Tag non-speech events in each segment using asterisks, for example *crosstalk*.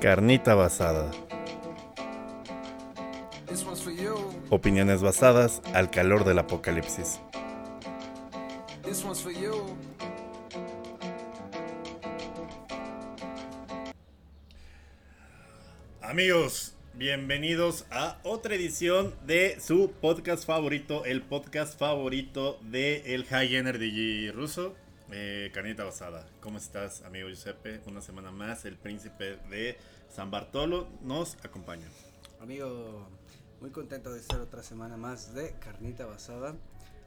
Carnita basada. Opiniones basadas al calor del apocalipsis. Amigos, bienvenidos a otra edición de su podcast favorito, el podcast favorito de el High Energy ruso, eh, Carnita Basada. ¿Cómo estás, amigo Giuseppe? Una semana más, el príncipe de San Bartolo nos acompaña. Amigo, muy contento de estar otra semana más de Carnita Basada,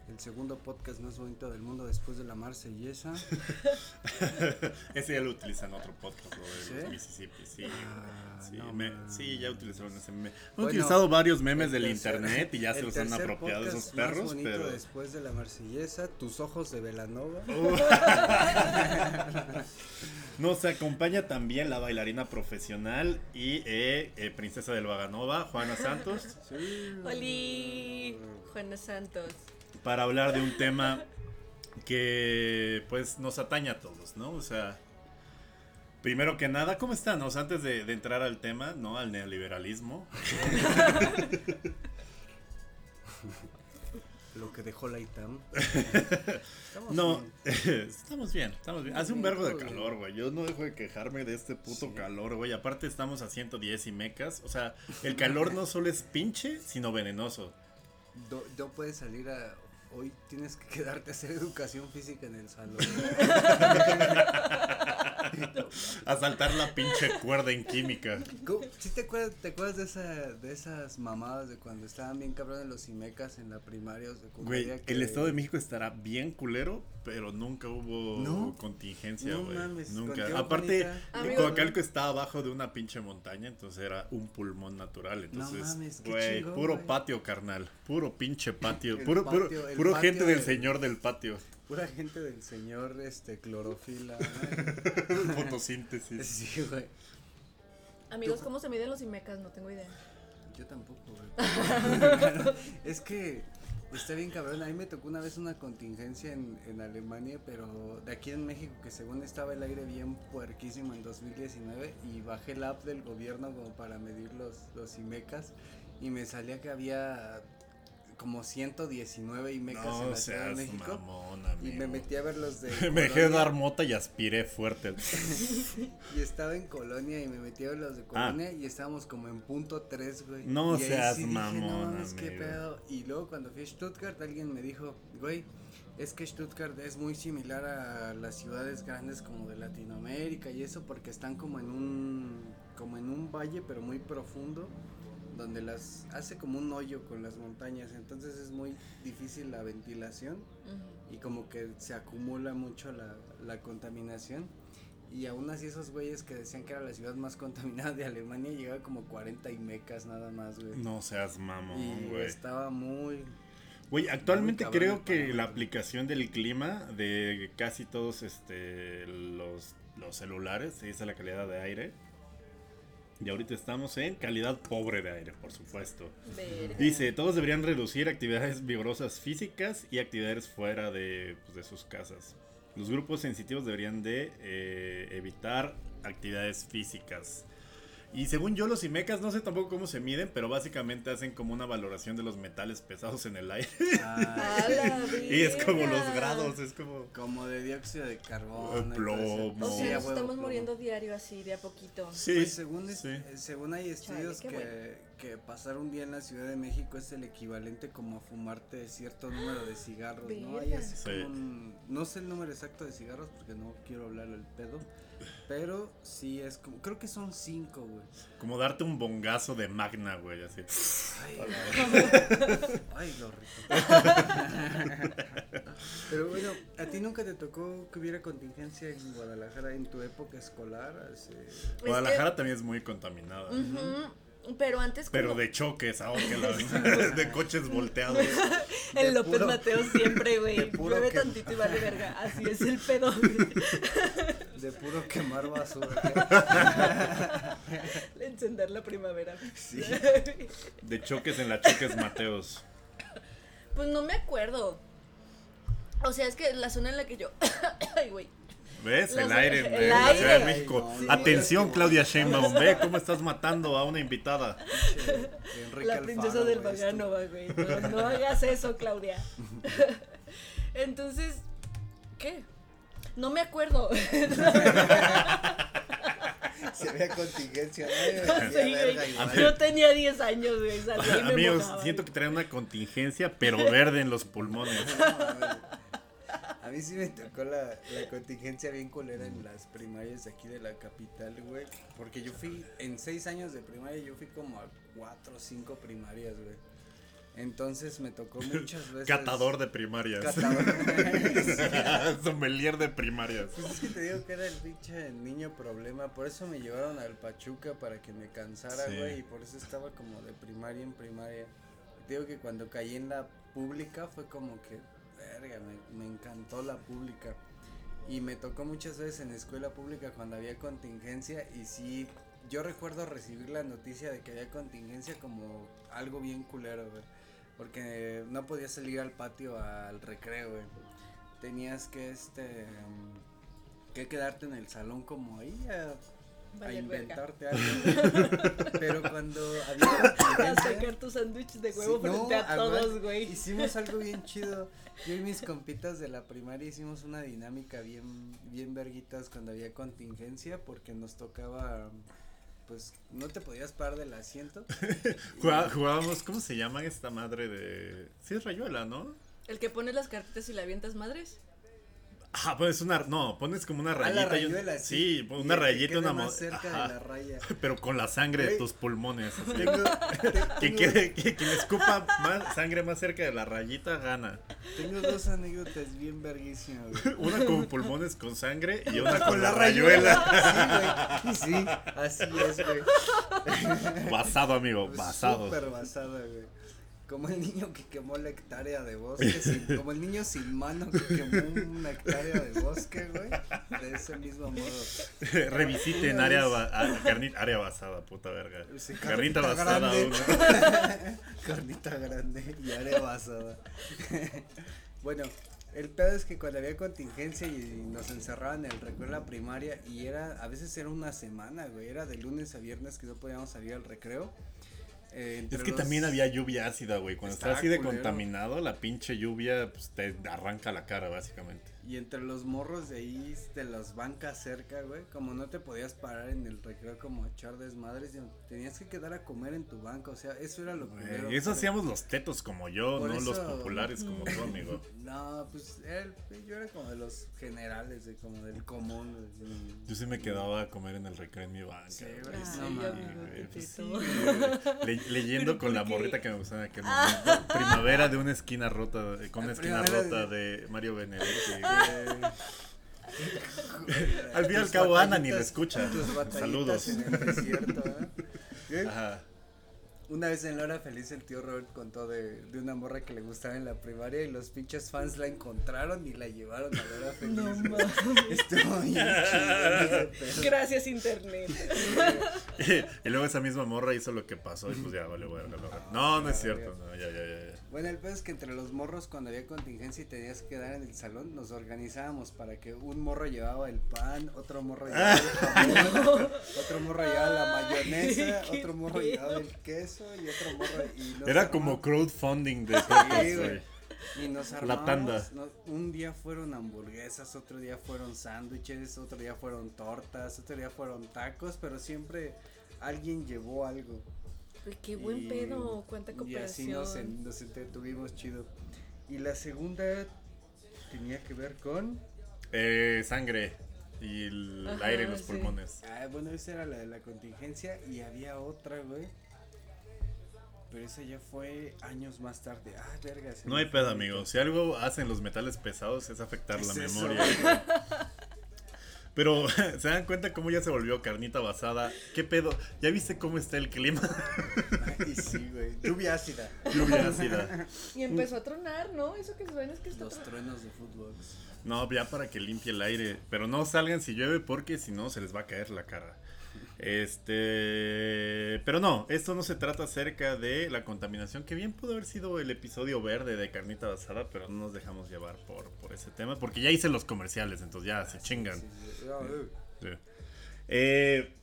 el segundo podcast más bonito del mundo después de la Marsellesa. *laughs* ese ya lo utilizan en otro podcast, lo de ¿Sí? los Mississippi, sí. Ah, sí, no me- mames. sí, ya utilizaron ese meme. Han Bueno, utilizado varios memes El del tercer- internet y ya se los han apropiado esos más perros, bonito pero... después de la Marsellesa, tus ojos de Velanova. *laughs* Nos acompaña también la bailarina profesional y eh, eh, princesa del Vaganova, Juana Santos, Oli, Juana Santos. Para hablar de un tema que pues nos atañe a todos, ¿no? O sea, primero que nada, ¿cómo están? O sea, antes de, de entrar al tema, ¿no? Al neoliberalismo. Lo que dejó la ITAM. Estamos No, bien. *laughs* estamos bien, estamos bien. Hace un vergo de calor, güey. Yo no dejo de quejarme de este puto Sí. calor, güey. Aparte estamos a 110 y mecas. O sea, el calor no solo es pinche, sino venenoso. Do- no puedes salir a... Hoy tienes que quedarte a hacer educación física en el salón. *laughs* A saltar la pinche cuerda en química. ¿Sí te acuerdas, te acuerdas de, esa, de esas mamadas de cuando estaban bien cabrones los IMECAS en la primaria o secundaria? Güey, que- el Estado de México estará bien culero, pero nunca hubo ¿No? contingencia, No güey. mames, nunca. Aparte. Coacalco está abajo de una pinche montaña, entonces era un pulmón natural. Entonces, mames, qué güey, chingón, puro güey. patio, carnal. Puro pinche patio. *laughs* El Puro, puro, patio, puro patio gente del de- señor del patio. Pura gente del señor este clorofila. *laughs* Fotosíntesis. sí, güey. Amigos, ¿cómo se miden los IMECAS? No tengo idea. Yo tampoco, güey. *laughs* es que está bien cabrón. A mí me tocó una vez una contingencia en, en Alemania, pero de aquí en México, que según estaba el aire bien puerquísimo en 2019, y bajé la app del gobierno como para medir los, los IMECAS, y me salía que había como 119 IMECAS en No la Ciudad de México. mamón, Y me metí a ver los de. *laughs* Me dejé dar mota y aspiré fuerte. *laughs* Y estaba en Colonia y me metí a ver los de Colonia y estábamos como en punto 3, güey. Ah. No y seas sí dije, mamón, no mames, qué amigo". pedo. Y luego cuando fui a Stuttgart alguien me dijo, güey, es que Stuttgart es muy similar a las ciudades grandes como de Latinoamérica y eso porque están como en un como en un valle pero muy profundo donde las hace como un hoyo con las montañas, entonces es muy difícil la ventilación y como que se acumula mucho la, la contaminación. Y aún así esos güeyes que decían que era la ciudad más *laughs* contaminada de Alemania llegaba como 40 y mecas nada más, güey. No seas mamón, y güey. estaba muy... Güey, actualmente Muy creo que la aplicación del clima de casi todos este los, los celulares dice la calidad de aire. Y ahorita estamos en calidad pobre de aire, por supuesto. Verga. Dice, todos deberían reducir actividades vigorosas físicas y actividades fuera de, pues, de sus casas. Los grupos sensitivos deberían de eh, evitar actividades físicas. Y según yo, los IMECAS no sé tampoco cómo se miden, pero básicamente hacen como una valoración de los metales pesados en el aire. ah, *laughs* y es como los grados, es como... como de dióxido de Eh, carbono. plomo. todo O sea, nos estamos plomo. muriendo diario así, de a poquito. Sí, Pues según, es- sí. eh, según hay estudios que, bueno. que pasar un día en la Ciudad de México es el equivalente como a fumarte cierto número de cigarros, ¿no? Hay así Sí. como un- no sé el número exacto de cigarros porque no quiero hablar al pedo, pero sí es como, creo que son cinco, güey. Como darte un bongazo de magna, güey, así. Ay, *laughs* Ay, lo rico. *laughs* Pero bueno, ¿a ti nunca te tocó que hubiera contingencia en Guadalajara en tu época escolar? Es Guadalajara también es muy contaminada. Ujú, Pero antes Pero como- de choques, ahora que la *laughs* *laughs* de coches volteados. *laughs* El López puro- Mateo siempre, güey. Llueve que- tantito y vale verga. Así es el pedo. de puro quemar basura. Encender la primavera. Sí. De choques en la Choques Mateos. Pues no me acuerdo. O sea, es que la zona en la que yo. *coughs* Ay, güey. ¿Ves? El aire el de la Ciudad de aire. México. Ay, no, Atención, no. Claudia Sheinbaum. *laughs* Ve cómo estás matando a una invitada. Enrique La princesa Alfaro, del. Baganova, güey. No, no *laughs* hagas eso, Claudia. *laughs* Entonces, ¿qué? No me acuerdo. Si había contingencia, ¿no? Sí, verga. Yo tenía 10 años, güey. Amigos, mojaba. siento que traen una contingencia, pero verde en los pulmones. A mí sí me tocó la, la contingencia bien culera en las primarias de aquí de la capital, güey. Porque yo fui, en seis años de primaria, yo fui como a cuatro o cinco primarias, güey. Entonces me tocó muchas *laughs* veces. Catador de primarias. Catador. *laughs* Sommelier de primarias. Pues es que te digo que era el pinche niño problema, por eso me llevaron al Pachuca para que me cansara, Sí. güey, y por eso estaba como de primaria en primaria. Te digo que cuando caí en la pública fue como que, me, encantó la pública. Y me tocó muchas veces en escuela pública cuando había contingencia y sí, yo recuerdo recibir la noticia de que había contingencia como algo bien culero. Porque no podías salir al patio al recreo. Tenías que, este, mm, que quedarte en el salón como ahí a inventarte algo. *laughs* Pero cuando había A sacar tu sándwich de Sí, huevo no, frente a además, todos, güey. Hicimos algo *laughs* bien chido. Yo y mis compitas de la primaria hicimos una dinámica bien, bien verguitas cuando había contingencia porque nos tocaba, pues, no te podías parar del asiento. *laughs* Jugá- Jugábamos, ¿cómo se llama esta madre de. Sí, es rayuela, ¿no? El que pone las cartitas y la avientas madres. Ah, pones una. No, pones como una A rayita. la y un- rayuela, sí, sí. Y una que rayita y quede una más mo- cerca ajá, de la raya. *laughs* Pero con la sangre de tus pulmones. así. *laughs* Que, quede- que quien escupa más sangre más cerca de la rayita gana. tengo dos anécdotas bien verguísimas. *laughs* Una con pulmones con sangre y una con, la la rayuela. Sí, güey. Sí, así es, güey. Basado, amigo, basado. Súper basada, güey. Como el niño que quemó la hectárea de bosque, sin- *laughs* como el niño sin mano que quemó una hectárea de bosque, güey. De ese mismo modo. Revisiten área, ba- ah, carnita, área basada, puta verga. Sí, Carnita carnita basada. grande. *laughs* Carnita grande y área basada. *laughs* bueno, el pedo es que cuando había contingencia y nos encerraban en el recreo en la primaria y era, a veces era una semana, güey, era de lunes a viernes que no podíamos salir al recreo. Eh, Es que los- también había lluvia ácida, güey. Cuando está Está así de culero. contaminado, la pinche lluvia pues, te arranca la cara, básicamente. Y entre los morros de ahí, de las bancas cerca, güey, como no te podías parar en el recreo como a echar desmadres, tenías que quedar a comer en tu banca, o sea, eso era lo. Güey, eso hacíamos los tetos como yo, Por no los populares como tú, amigo. *laughs* No, pues el- yo era como de los generales, de como del común. Yo sí me quedaba a comer en el recreo en mi banca. Sí, güey, güey, sí, no mames. güey, pues sí, Tetito. güey. Le- leyendo ¿Pero con la morrita que me gustaba en aquel momento. Primavera de una esquina rota, con una esquina rota de- de Mario Benedetti. *laughs* Al fin y al cabo, Ana ni lo batallitas- escucha. Saludos. En el desierto, ¿eh? *laughs* Ajá. Una vez en la hora feliz el tío Robert contó de, de una morra que le gustaba en la primaria y los pinches fans la encontraron y la llevaron a la *laughs* hora feliz. No mames. Estuvo bien chido ese pedo. Gracias, internet. y luego esa misma morra hizo lo que pasó y pues ya vale, lo- No, no es cierto, no, ya, ya, ya. ya. Bueno, el pedo es que entre los morros cuando había contingencia y tenías que quedar en el salón, nos organizábamos para que un morro llevaba el pan, otro morro llevaba el jamón, *laughs* otro morro llevaba la Ay, mayonesa, otro morro llevaba el queso y otro morro y nos Era como crowdfunding de güey. Y nos La armamos, tanda. no- un día fueron hamburguesas, otro día fueron sándwiches, otro día fueron tortas, otro día fueron tacos, pero siempre alguien llevó algo. Uy, Qué buen Y- pedo, cuánta Y así nos, cooperación. nos entretuvimos chido. Y la segunda tenía que ver con. Eh, sangre y el Ajá, aire en los sí. pulmones. Ah, bueno, esa era la de la contingencia y había otra, güey. Pero esa ya fue años más tarde. Ah, verga. No hay pedo, amigo. Si algo hacen los metales pesados es afectar la Es eso, memoria. *laughs* Pero, *laughs* ¿se dan cuenta cómo ya se volvió carnita basada? ¿Qué pedo? ¿Ya viste cómo está el clima? Ay, sí, güey. Lluvia ácida. Lluvia ácida. Y empezó a tronar, ¿no? Eso que suena es que está Los truenos de fútbol. No, ya para que limpie el aire. Pero no salgan si llueve porque si no se les va a caer la cara. Este. Pero no, esto no se trata acerca de la contaminación, que bien pudo haber sido el episodio verde de Carnita Basada, pero no nos dejamos llevar por, por ese tema, porque ya hice los comerciales, entonces ya se chingan. Sí, sí, ah, eh. Sí. Eh,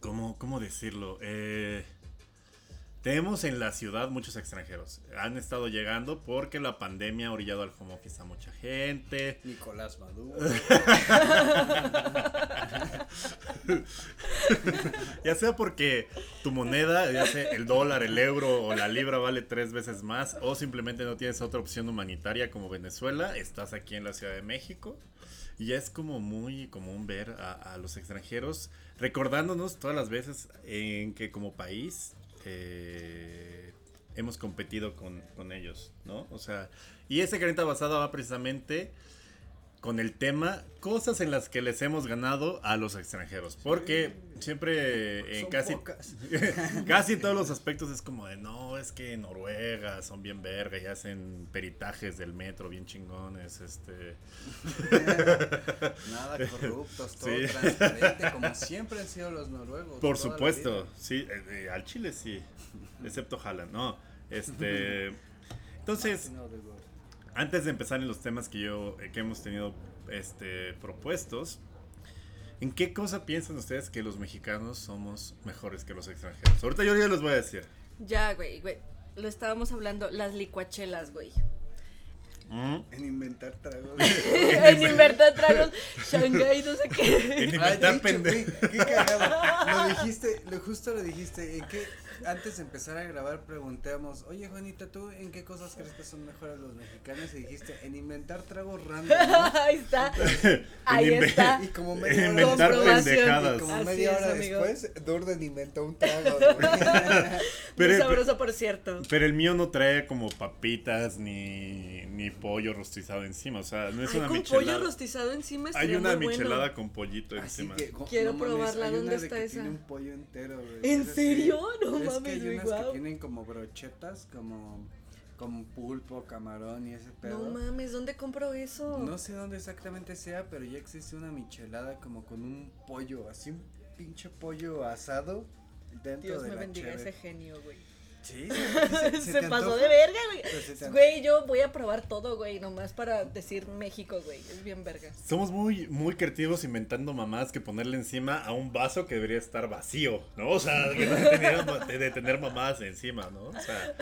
¿cómo, ¿Cómo decirlo? Eh, tenemos en la ciudad muchos extranjeros. Han estado llegando porque la pandemia ha orillado al home office a mucha gente. Nicolás Maduro. *laughs* Ya sea porque tu moneda, ya sea el dólar, el euro o la libra vale tres veces más, o simplemente no tienes otra opción humanitaria como Venezuela, estás aquí en la Ciudad de México. Y ya es como muy común ver a, a los extranjeros recordándonos todas las veces en que como país eh, hemos competido con, ellos, ¿no? O sea, y ese carnita basada va precisamente con el tema cosas en las que les hemos ganado a los extranjeros. Porque siempre en Son casi, *laughs* casi en todos los aspectos es como de no, es que en Noruega son bien verga y hacen peritajes del metro bien chingones. Este. *laughs* Nada *laughs* corruptos, todo Sí. transparente, como siempre han sido los noruegos. Por supuesto, sí, eh, eh, al Chile sí. Excepto Haaland, no. Este. Entonces. Odegaard. Antes de empezar en los temas que yo eh, que hemos tenido este propuestos ¿en qué cosa piensan ustedes que los mexicanos somos mejores que los extranjeros? Ahorita yo ya les voy a decir. Ya, güey, güey. Lo estábamos hablando, las licuachelas, güey. Mm, En inventar tragos. *laughs* en inventar tragos, Shanghai, no sé qué. En inventar dicho, pende- güey, qué cagado. Lo dijiste, lo justo lo dijiste. ¿En qué, antes de empezar a grabar preguntamos, oye Juanita, ¿tú en qué cosas crees que son mejores los mexicanos? Y dijiste, en inventar tragos random. ¿no? *laughs* Ahí está. Ahí inve- está. Y como En media hora inventar pendejadas. Y como Así media es, hora amigo. después, Durden inventó un trago. *laughs* Pero- Muy sabroso, por cierto. Pero el mío no trae como papitas ni, ni pollo rostizado encima. O sea, no es Ay, una con michelada. pollo rostizado encima Hay una muy bueno. michelada con pollito Así encima. que, Quiero no probarla, ¿dónde está esa? Tiene un pollo entero, güey. ¿En serio? No Es que mames, hay güey, unas guau. que tienen como brochetas, como, como pulpo, camarón y ese pedo. No mames, ¿dónde compro eso? No sé dónde exactamente sea, pero ya existe una michelada como con un pollo, así un pinche pollo asado dentro Dios de me la bendiga cheve. ese genio, güey. Sí, *laughs* Se, pasó de verga, güey. Güey, yo voy a probar todo, güey, nomás para decir México, güey. Es bien verga. Somos muy, muy creativos inventando mamás que ponerle encima a un vaso que debería estar vacío, ¿no? O sea, que no debería de, de tener mamás encima, ¿no? O sea,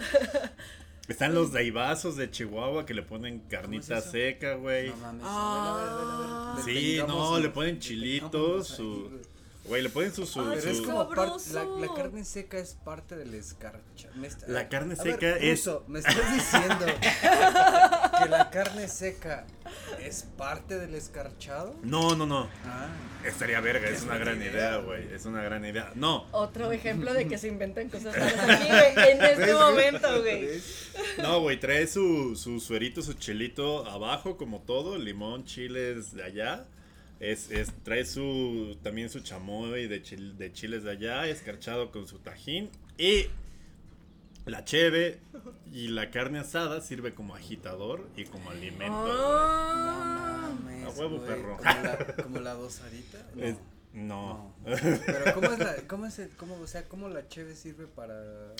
están los daibazos de Chihuahua que le ponen carnita seca, güey. No mames, Ah. a ver, a ver, a ver, a ver. Sí, no, le ponen chilitos, su- güey. Le ponen su... su, Ay, Pero es como parte, la, la carne seca es parte del escarcha. me está- La carne a ver, seca es- Ruso, me estás *laughs* diciendo que la carne seca es parte del escarchado. No, no, no. Ah, Estaría verga, es Es una gran idea, güey. Es una gran idea. No, Otro ejemplo de que se inventan cosas *laughs* aquí, güey, en este ¿ves, momento, güey. No, güey, trae su, su suerito, su chilito abajo, como todo, limón, chiles de allá. Es, es, trae su también su chamoy de, chil- de chiles de allá, escarchado con su tajín. Y la cheve y la carne asada sirve como agitador y como alimento. Ah. No mames, A huevo, perro. Como la, *laughs* como la dosarita. No. Es- no. no. Pero cómo es la, cómo es el, cómo, o sea, cómo la cheve sirve para.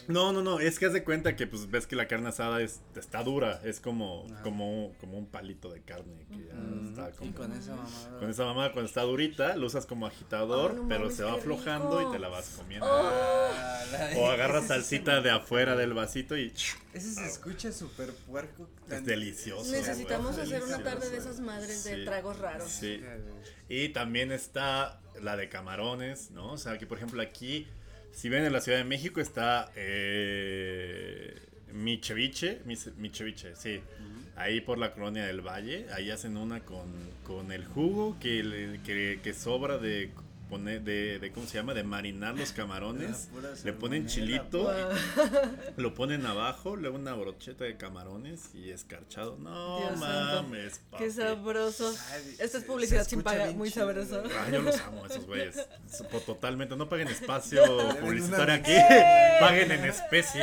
No, no, no, es que haz de cuenta que pues ves que la carne asada es, está dura, es como, como, como un palito de carne que ya Mm, y como... con esa mamada. Con esa mamá cuando está durita, lo usas como agitador, no pero mames, se va aflojando rico. y te la vas comiendo. Ah, la- O agarras salsita de afuera del vasito y Ese se escucha súper puerco. es delicioso. Necesitamos güey, hacer una tarde de esas madres de tragos raros. Sí. Y también está la de camarones, ¿no? O sea, que por ejemplo aquí, si ven en la Ciudad de México está eh, mi ceviche, mi, ce- mi ceviche, sí. Ahí por la colonia del Valle, ahí hacen una con, con el jugo que, le- que, que sobra de poner, de, de, ¿cómo se llama? De marinar los camarones. Le ponen chilito, lo ponen abajo, luego una brocheta de camarones y escarchado. No Dios mames, Qué papi. sabroso. Ay, Esta es publicidad sin escucha paga, bien muy chido, sabroso. Ah, yo los amo esos güeyes. Totalmente. No paguen espacio *laughs* publicitario aquí. Paguen en especie.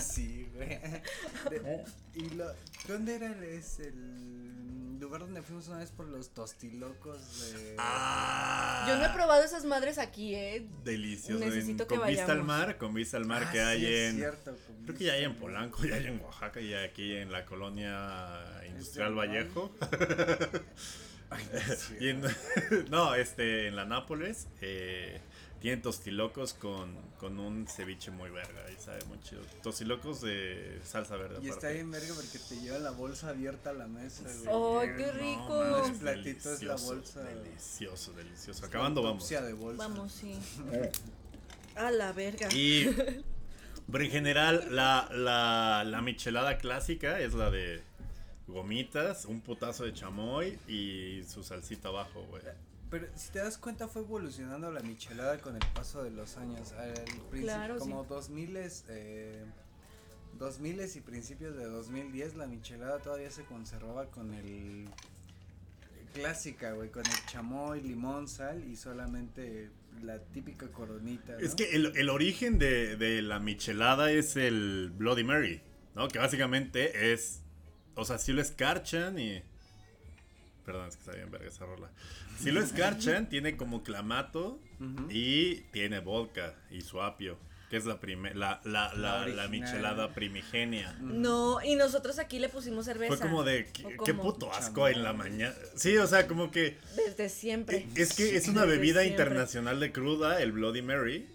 Sí, güey. De- y lo, ¿Dónde era el, es el lugar donde fuimos una vez por los tostilocos de. Ah, Yo no he probado esas madres aquí, eh. Delicioso. Necesito en- que con vista al mar, con vista al mar Ah, que sí, hay es en. cierto, con Creo que ya hay en. Polanco, ya hay en Oaxaca, y aquí en la colonia industrial. Vallejo. *laughs* Ay, no es Y en- *laughs* no, este, en la Nápoles, eh, tienen tostilocos con, con un ceviche muy verga, y sabe muy chido. Tostilocos de salsa verde. Y está aparte. bien verga porque te lleva la bolsa abierta a la mesa, güey. Ay, qué No, rico. El platito es la delicioso, bolsa. Delicioso, delicioso. Acabando, vamos. autopsia de bolsa. Vamos, sí. *laughs* A la verga. Y, pero en general, la, la, la michelada clásica es la de gomitas, un putazo de chamoy y su salsita abajo, güey. Pero si te das cuenta fue evolucionando la michelada con el paso de los años. Al principio, Claro, como sí. 2000 eh, 2000 y principios de 2010 la michelada todavía se conservaba con el clásica, güey, con el chamoy, limón, sal y solamente la típica coronita. ¿no? Es que el, el origen de, de la michelada es el Bloody Mary, ¿no? Que básicamente es, o sea, si lo escarchan y... Perdón, es que está bien verga esa rola. Si lo escarchan, *laughs* tiene como clamato Ujú. y tiene vodka y su apio, que es la, prime- la, la, la, la michelada primigenia. No, y nosotros aquí le pusimos cerveza. Fue como de, ¿O ¿qué, qué puto asco en la mañana? Sí, o sea, como que... Desde siempre. Es que es una Desde bebida siempre. internacional de cruda, el Bloody Mary.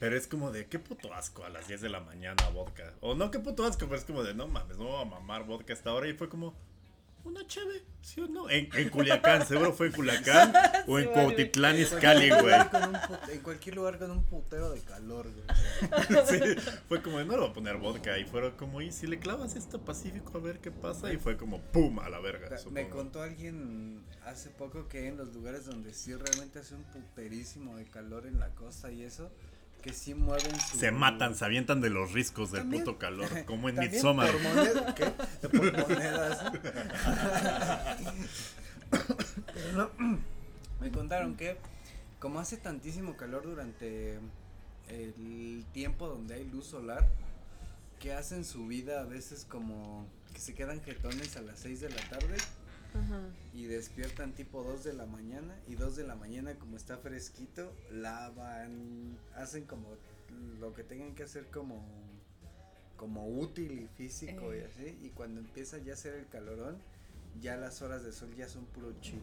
Pero es como de, qué puto asco a las 10 de la mañana vodka. O no, qué puto asco, pero es como de, no mames, no voy a mamar vodka hasta ahora. Y fue como, una cheve, ¿sí o no? En, en Culiacán, seguro fue en Culiacán *laughs* o en Sí, vale. Cuautitlán Izcalli, güey. en cualquier lugar con un putero de calor, güey. *laughs* Sí, fue como, de, no le voy a poner vodka. Y fueron como, y si le clavas esto Pacífico a ver qué pasa. Y fue como, pum, a la verga. Me contó alguien hace poco que en los lugares donde sí realmente hace un puterísimo de calor en la costa y eso, que sí mueven su... Se matan, se avientan de los riscos del También- puto calor, *laughs* como en Midsommar. Por moneda, ¿qué? Por monedas. Pero no, *coughs* me contaron que como hace tantísimo calor durante el tiempo donde hay luz solar, que hacen su vida a veces como que se quedan jetones a las 6 de la tarde Ajá. y despiertan tipo 2 de la mañana y 2 de la mañana como está fresquito, lavan, hacen como lo que tengan que hacer como como útil y físico y Eh. así y cuando empieza ya a ser el calorón, ya las horas de sol ya son puro chill.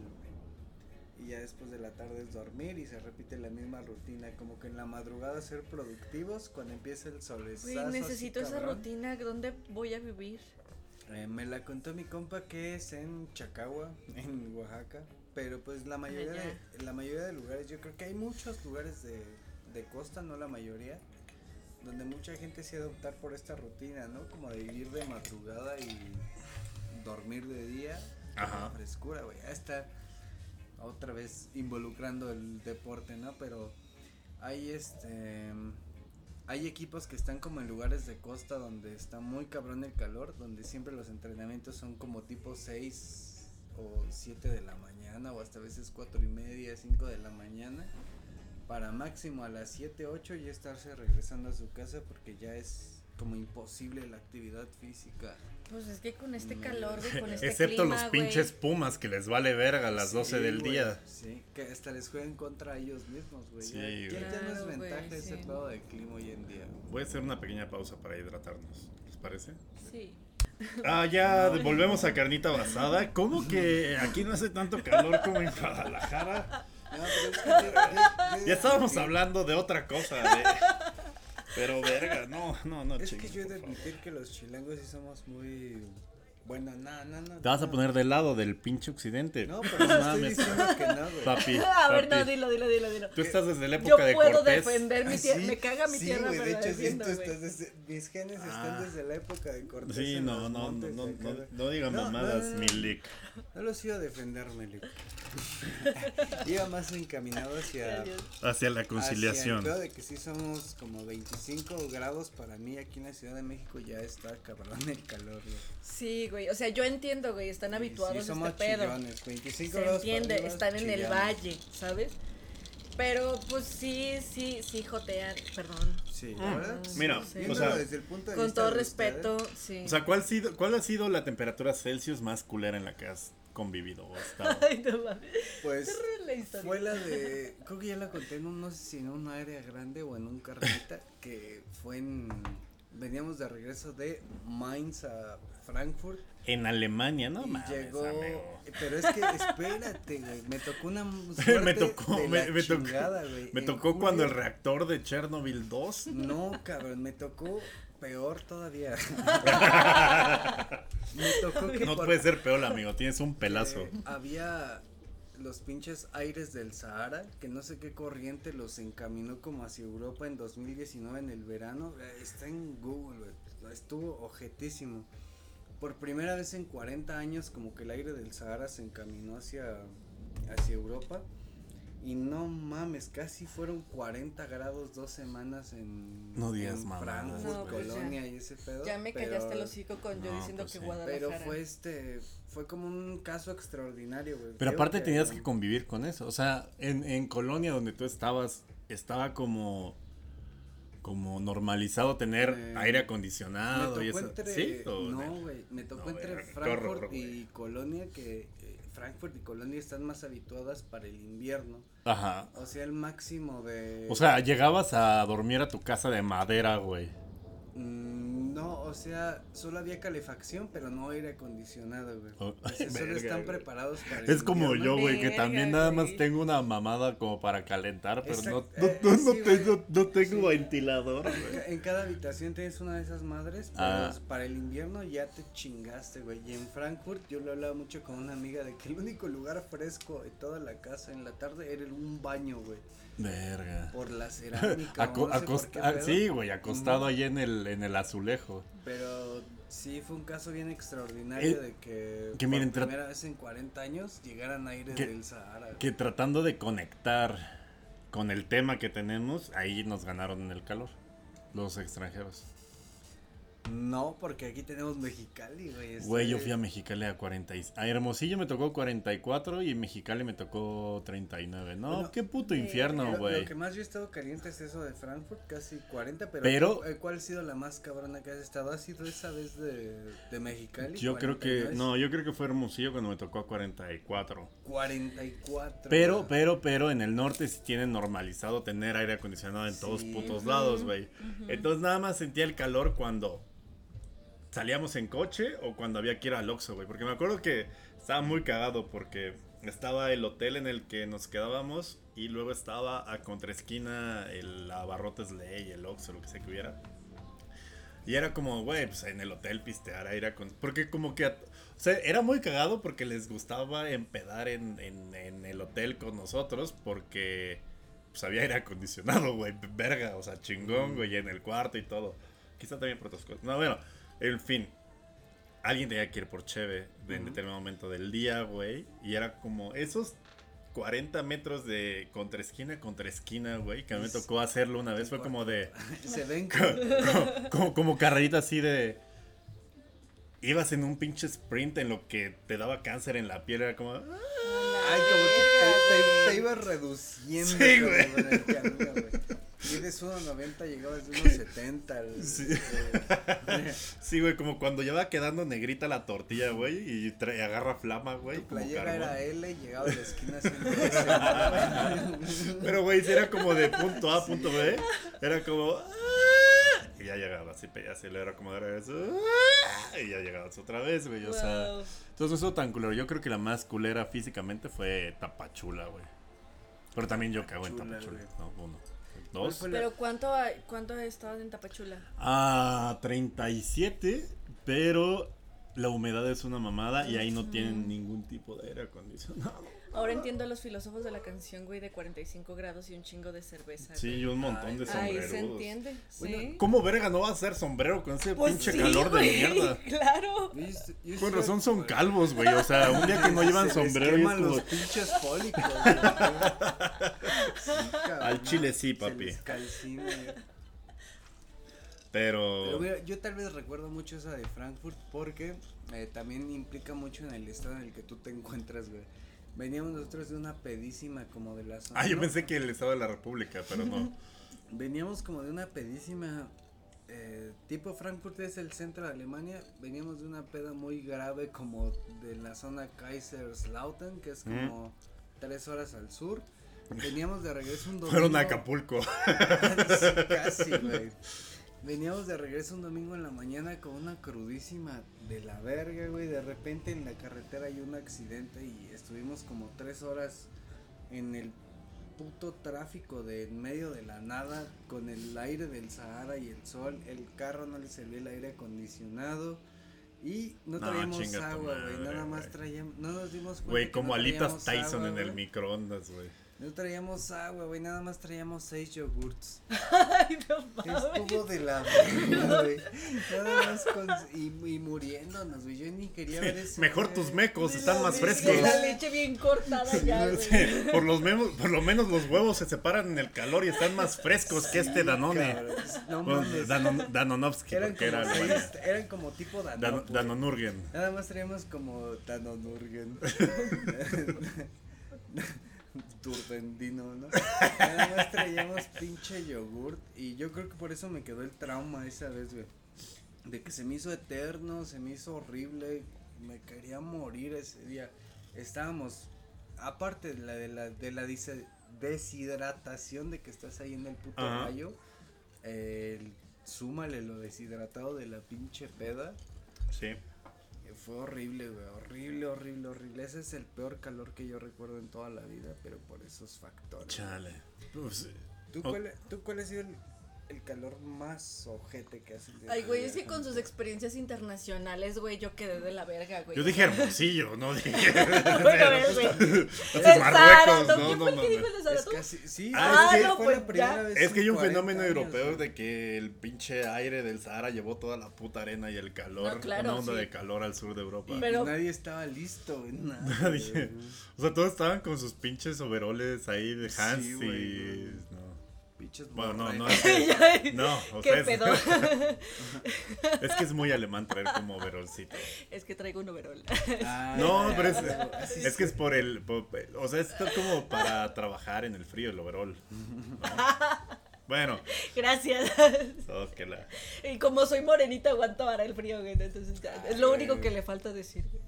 Y ya después de la tarde es dormir y se repite la misma rutina, como que en la madrugada ser productivos cuando empieza el sol. Necesito esa rutina. ¿Dónde voy a vivir? Eh, me la contó mi compa que es en Chacagua, *laughs* en Oaxaca, pero pues la mayoría de, la mayoría de lugares, yo creo que hay muchos lugares de, de costa, no la mayoría, donde mucha gente se ha de optar por esta rutina, ¿no? Como de vivir de madrugada y dormir de día, Ajá. la frescura, güey. Ya está otra vez involucrando el deporte, ¿no? Pero hay este hay equipos que están como en lugares de costa donde está muy cabrón el calor, donde siempre los entrenamientos son como tipo 6 o 7 de la mañana o hasta a veces 4 y media, 5 de la mañana, para máximo a las 7, 8 ya estarse regresando a su casa porque ya es como imposible la actividad física. Pues es que con este calor, güey, con este Excepto clima, los güey. pinches pumas que les vale verga a las 12 Sí, del güey, día. Sí, que hasta les jueguen contra ellos mismos, güey. Sí, ya, ya no es Claro, ventaja ese sí. pedo del clima hoy en día. Voy a hacer una pequeña pausa para hidratarnos. ¿Les parece? Sí. Ah, ya *laughs* volvemos a carnita basada. ¿Cómo que aquí no hace tanto calor como en Guadalajara? *laughs* No, pero es que yo- yo- Ya estábamos hablando de otra cosa. de- Pero verga, no, no, no. Es que chingues, yo he de admitir que los chilangos sí somos muy. Bueno, no, no, no. Te vas a no. poner del lado del pinche occidente. No, pero no estoy mames. diciendo que no, güey. Papi, *laughs* A ver, no, dilo, dilo, dilo, dilo. Tú estás desde la Yo época de puedo Cortés. defender mi Ah, tierra. sí, Me caga mi sí, tierra, güey, pero de la hecho, sí, tú estás desde, mis genes Ah. están desde la época de Cortés. Sí, no, los no, no, no, no, no digan No, mamadas, no, no, mi no. lick. No los iba a defender, Melik. *laughs* Iba más encaminado hacia. Hacia la Hacia conciliación. el pedo de que sí somos como 25 grados para mí aquí en la Ciudad de México ya está cabrón el calor, güey. Sí, güey. O sea, yo entiendo, güey. Están habituados sí, a somos este pedo. chillones, 25 Se grados entiende, arriba, están en el valle, ¿sabes? Pero pues sí, sí, sí jotean, perdón. Sí, Ah, la verdad. sí, sí. Mira, sí. o sea, desde el punto de Con vista todo respeto, sí. O sea, ¿cuál, sido, ¿cuál ha sido la temperatura Celsius más culera en la que has convivido o estado? *laughs* Ay, no mames. Pues La fue la de, creo que ya la conté en un, no sé si en un área grande o en un carreta, que fue en, veníamos de regreso de Mainz a Frankfurt En Alemania, no y mames, llegó, amigo. pero es que espérate, güey, me tocó una *laughs* suerte me tocó, de me, la me tocó, chingada, güey. me tocó cuando el reactor de Chernobyl 2 No, cabrón, me tocó peor todavía. *laughs* me tocó que no por- puede ser peor, amigo, tienes un pelazo. Eh, había los pinches aires del Sahara, que no sé qué corriente los encaminó como hacia Europa en 2019 en el verano. Eh, Está en Google. Estuvo objetísimo. Por primera vez en 40 años como que el aire del Sahara se encaminó hacia, hacia Europa. Y no mames, casi fueron 40 grados dos semanas en, No digas en Frankfurt, No, pues ya. Colonia y ese pedo. Ya me pero- callaste el hocico con yo No, diciendo pues que sí. Guadalajara. pero fue este, fue como un caso extraordinario, güey. Pero Creo aparte tenías que convivir con eso. O sea, en, en Colonia donde tú estabas, estaba como como normalizado tener Eh, aire Me acondicionado tocó y eso. entre, ¿Sí? ¿O no, güey, me tocó No, entre Frankfurt horror, y. Colonia que Frankfurt y Colonia están más habituadas para el invierno. Ajá. O sea, el máximo de O sea, llegabas a dormir a tu casa de madera, güey. Mm, no, o sea, solo había calefacción, pero no aire acondicionado, güey. Oh, O sea, *laughs* solo verga, están güey. preparados para el Es como invierno. yo, güey, que Verga, también nada más tengo una mamada como para calentar, pero no, Exacto, no, eh, no, sí, no tengo, no tengo Sí. ventilador, En güey. En cada habitación tienes una de esas madres, pero Ah. para el invierno ya te chingaste, güey. Y en Frankfurt yo lo hablaba mucho con una amiga de que el único lugar fresco de toda la casa en la tarde era un baño, güey. Verga. Por la *laughs* cerámica. Aco- o no sé por acosta- qué ah, sí, güey, acostado ahí en el, en el azulejo. Pero sí fue un caso bien extraordinario Eh, de que, que por miren, primera vez en 40 años llegaran aires Que- del Sahara. güey. Que tratando de conectar con el tema que tenemos, ahí nos ganaron en el calor. Los extranjeros. No, porque aquí tenemos Mexicali, güey. este- Güey, yo fui a Mexicali a 40 y... A Hermosillo me tocó 44 y en Mexicali me tocó 39. No, Bueno, qué puto eh, infierno, güey. lo que más yo he estado caliente es eso de Frankfurt, casi 40, pero, Pero- ¿cu- ¿cuál ha sido la más cabrona que has estado? ¿Ha sido esa vez de, de Mexicali? Yo creo que... 49? No, yo creo que fue Hermosillo cuando me tocó a 44. 44. Pero, pero, pero en el norte sí tienen normalizado tener aire acondicionado en todos Sí. putos Ujú, lados, güey. Entonces nada más sentía el calor cuando salíamos en coche o cuando había que ir al Oxxo, güey. Porque me acuerdo que estaba muy cagado porque estaba el hotel en el que nos quedábamos y luego estaba a contraesquina el Abarrotes Ley, el Oxxo, lo que sea que hubiera. Y era como, güey, pues en el hotel pistear aire con... Porque como que... a- O sea, era muy cagado porque les gustaba empedar en, en, en el hotel con nosotros porque... Pues había aire acondicionado, güey. Verga, o sea, chingón, güey, en el cuarto y todo. Quizá también por otras cosas. No, bueno, en fin. Alguien tenía que ir por Cheve en determinado momento del día, güey. Y era como esos 40 metros de contra esquina contra esquina, güey. Que a mí me tocó hacerlo una vez. Fue como de... *laughs* Se ven *laughs* *laughs* como, como, como carrerita así de. Ibas en un pinche sprint en lo que te daba cáncer en la piel. Era como. Ay, como te, te, ibas reduciendo. Sí, güey. el camino, güey. Y eres 1.90, llegabas de 1.70. al- Sí. *laughs* Sí, güey, como cuando ya va quedando negrita la tortilla, güey. Y trae- agarra flama, güey. Tu Como playera carbón. era L y llegaba a la esquina güey. *laughs* Pero, güey, si era como de punto A a punto B. Era como. Y ya llegabas, así, pe- así le era como de regreso. Y ya llegabas otra vez, güey. O sea. Wow. Entonces no estuvo tan culero. Yo creo que la más culera físicamente fue Tapachula, güey. Pero también yo cago en Tapachula. No, uno. ¿Cuál Dos. Pero ¿cuánto, cuánto estabas en Tapachula? Ah, 37, pero la humedad es una mamada y ahí no tienen ningún tipo de aire acondicionado. Ahora entiendo a los filósofos de la canción, güey, de 45 grados y un chingo de cerveza. Sí, güey. y un montón de Ay, Ahí sombreros. se entiende, sí. ¿Cómo verga no va a ser sombrero con ese Pues pinche sí, calor güey, de mierda? *laughs* Claro. Con razón son calvos, güey. O sea, un día que no *laughs* llevan Se les sombrero y es como... los pinches fólicos. güey. Sí, cabrón, Al chile sí, se papi. les calcina, güey. Pero... Pero mira, yo tal vez recuerdo mucho esa de Frankfurt porque eh, también implica mucho en el estado en el que tú te encuentras, güey. Veníamos nosotros de una pedísima como de la zona. Ah, yo ¿no? pensé que el Estado de la República, pero no. *laughs* Veníamos como de una pedísima eh, tipo Frankfurt es el centro de Alemania. Veníamos de una peda muy grave como de la zona Kaiserslautern, que es Mm. como tres horas al sur. Veníamos de regreso un domingo. *laughs* Fueron a Acapulco. *laughs* Casi, güey. Veníamos de regreso un domingo en la mañana con una crudísima de la verga, güey. De repente en la carretera hay un accidente y estuvimos como tres horas en el puto tráfico de en medio de la nada con el aire del Sahara y el sol. El carro no le servía el aire acondicionado. Y no No, traíamos agua, güey. Nada más traíamos. No nos dimos cuenta. Güey, como no alitas Tyson agua, en el microondas, güey. No traíamos agua, güey. Nada más traíamos seis yogurts. *laughs* Ay, no mames. Estuvo de la *laughs* verga, güey. Nada más con, y, y muriéndonos, güey. Yo ni quería ver eso. Mejor güey. tus mecos De están la más frescos. La leche bien cortada ya, güey. Sí, *laughs* por, los memos- por lo menos los huevos se separan en el calor y están más frescos que este Danone. Cabrón, No Bueno, mames. Danon- Danonovsky, Eran porque era como, alemán. seis- eran como tipo Dan- Danone. Danonurgen. Nada más traíamos como Danonurgen. *laughs* Turbendino, ¿no? *laughs* Nada más traíamos pinche yogurt. Y yo creo que por eso me quedó el trauma esa vez, güey. De que se me hizo eterno, se me hizo horrible. Me quería morir ese día. Estábamos, aparte de la, de la, de la deshidratación de que estás ahí en el puto rayo. el- súmale lo deshidratado de la pinche peda. Sí. Fue horrible, güey, horrible, horrible, horrible. Ese es el peor calor que yo recuerdo en toda la vida, pero por esos factores. Chale. Pues, ¿Tú, Oh. cuál, ¿Tú cuál ha sido el, el calor más ojete que sentido? Ay, güey, es que con sus experiencias internacionales, güey, yo quedé de la verga, güey. yo dije hermosillo, no *laughs* dije. Bueno, a ver, *laughs* güey. Marruecos, no, ¿quién no fue el que dijo el de Es sí, Ah, es que- fue pues, la primera ya. vez Es que hay en un 40 fenómeno europeo güey. de que el pinche aire del Sahara llevó toda la puta arena y el calor, No, claro, una onda sí. de calor al sur de Europa. Y Pero- nadie estaba listo, *laughs* güey, Nadie. O sea, todos estaban con sus pinches overoles ahí de Hans y no. Pinches Bueno, no, no es *laughs* que, no, o ¿Qué sea, es, pedo? *laughs* es que es muy alemán traer como overolcito. es que traigo un overol. Ah, No, ya, pero es, es que es por el, por- o sea, esto es como para trabajar en el frío el overol. ¿no? Bueno, Gracias. oh, que la- Y como soy morenita, aguanto ahora el frío, güey. Entonces, ya, es lo único que le falta decir, güey.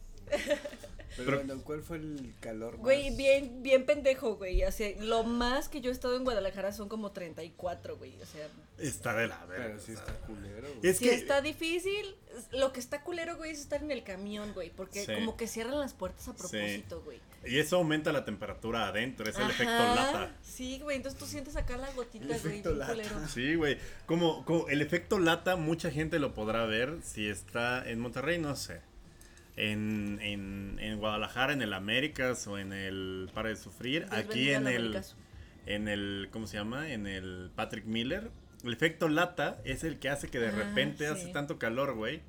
Pero, Pero- bueno, ¿cuál fue el calor más? Güey, bien, bien pendejo, güey. O sea, lo más que yo he estado en Guadalajara son como 34, güey. O sea, está de la verga. Pero sí está culero, güey. Es que está difícil, lo que está culero, güey, es estar en el camión, güey. Porque Sí. como que cierran las puertas a propósito, güey. y eso aumenta la temperatura adentro, es el Ajá, efecto lata. Sí, güey, entonces tú sientes acá la gotita, El güey, efecto bien lata. culero. Sí, güey. Como, como el efecto lata, mucha gente lo podrá ver si está en Monterrey, no sé. En, en, en Guadalajara, en el Américas o en el Para de Sufrir. Aquí en el, Américas. en el, ¿cómo se llama? En el Patrick Miller. El efecto lata es el que hace que de Ah, repente sí. hace tanto calor, güey.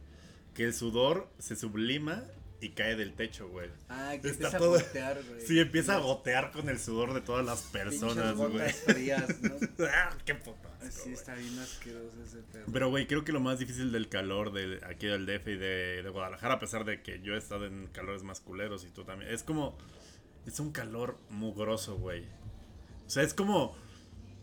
Que el sudor se sublima y cae del techo, güey. Ah, que Está empieza todo- a gotear, güey. Sí, empieza a gotear con el sudor de todas las personas, güey. frías, ¿no? *laughs* Ah, qué puto asco, güey. está bien asqueroso ese pedo. Pero, güey, creo que lo más difícil del calor de aquí del DF y de, de Guadalajara, a pesar de que yo he estado en calores más culeros y tú también, es como. Es un calor mugroso, güey. O sea, es como.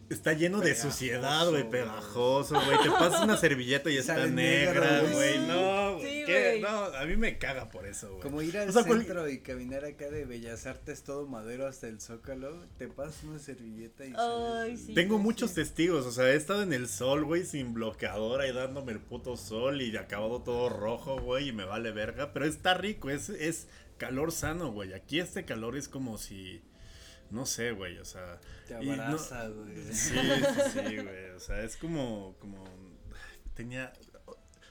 Está lleno de suciedad, güey, pegajoso, güey. Te pasas una servilleta y está negra, negro, güey. No, güey. Sí. No, a mí me caga por eso, güey. Como ir al O sea, cual- centro y caminar acá de Bellas Artes todo madero hasta el Zócalo, te pasas una servilleta y Ay, sales- sí. Tengo muchos sí. testigos, o sea, he estado en el sol, güey, sin bloqueador ahí dándome el puto sol y acabado todo rojo, güey, y me vale verga, pero está rico, es, es calor sano, güey. Aquí este calor es como si, no sé, güey, o sea... Te abraza, güey. *laughs* Sí, sí, sí, güey, o sea, es como, como, tenía...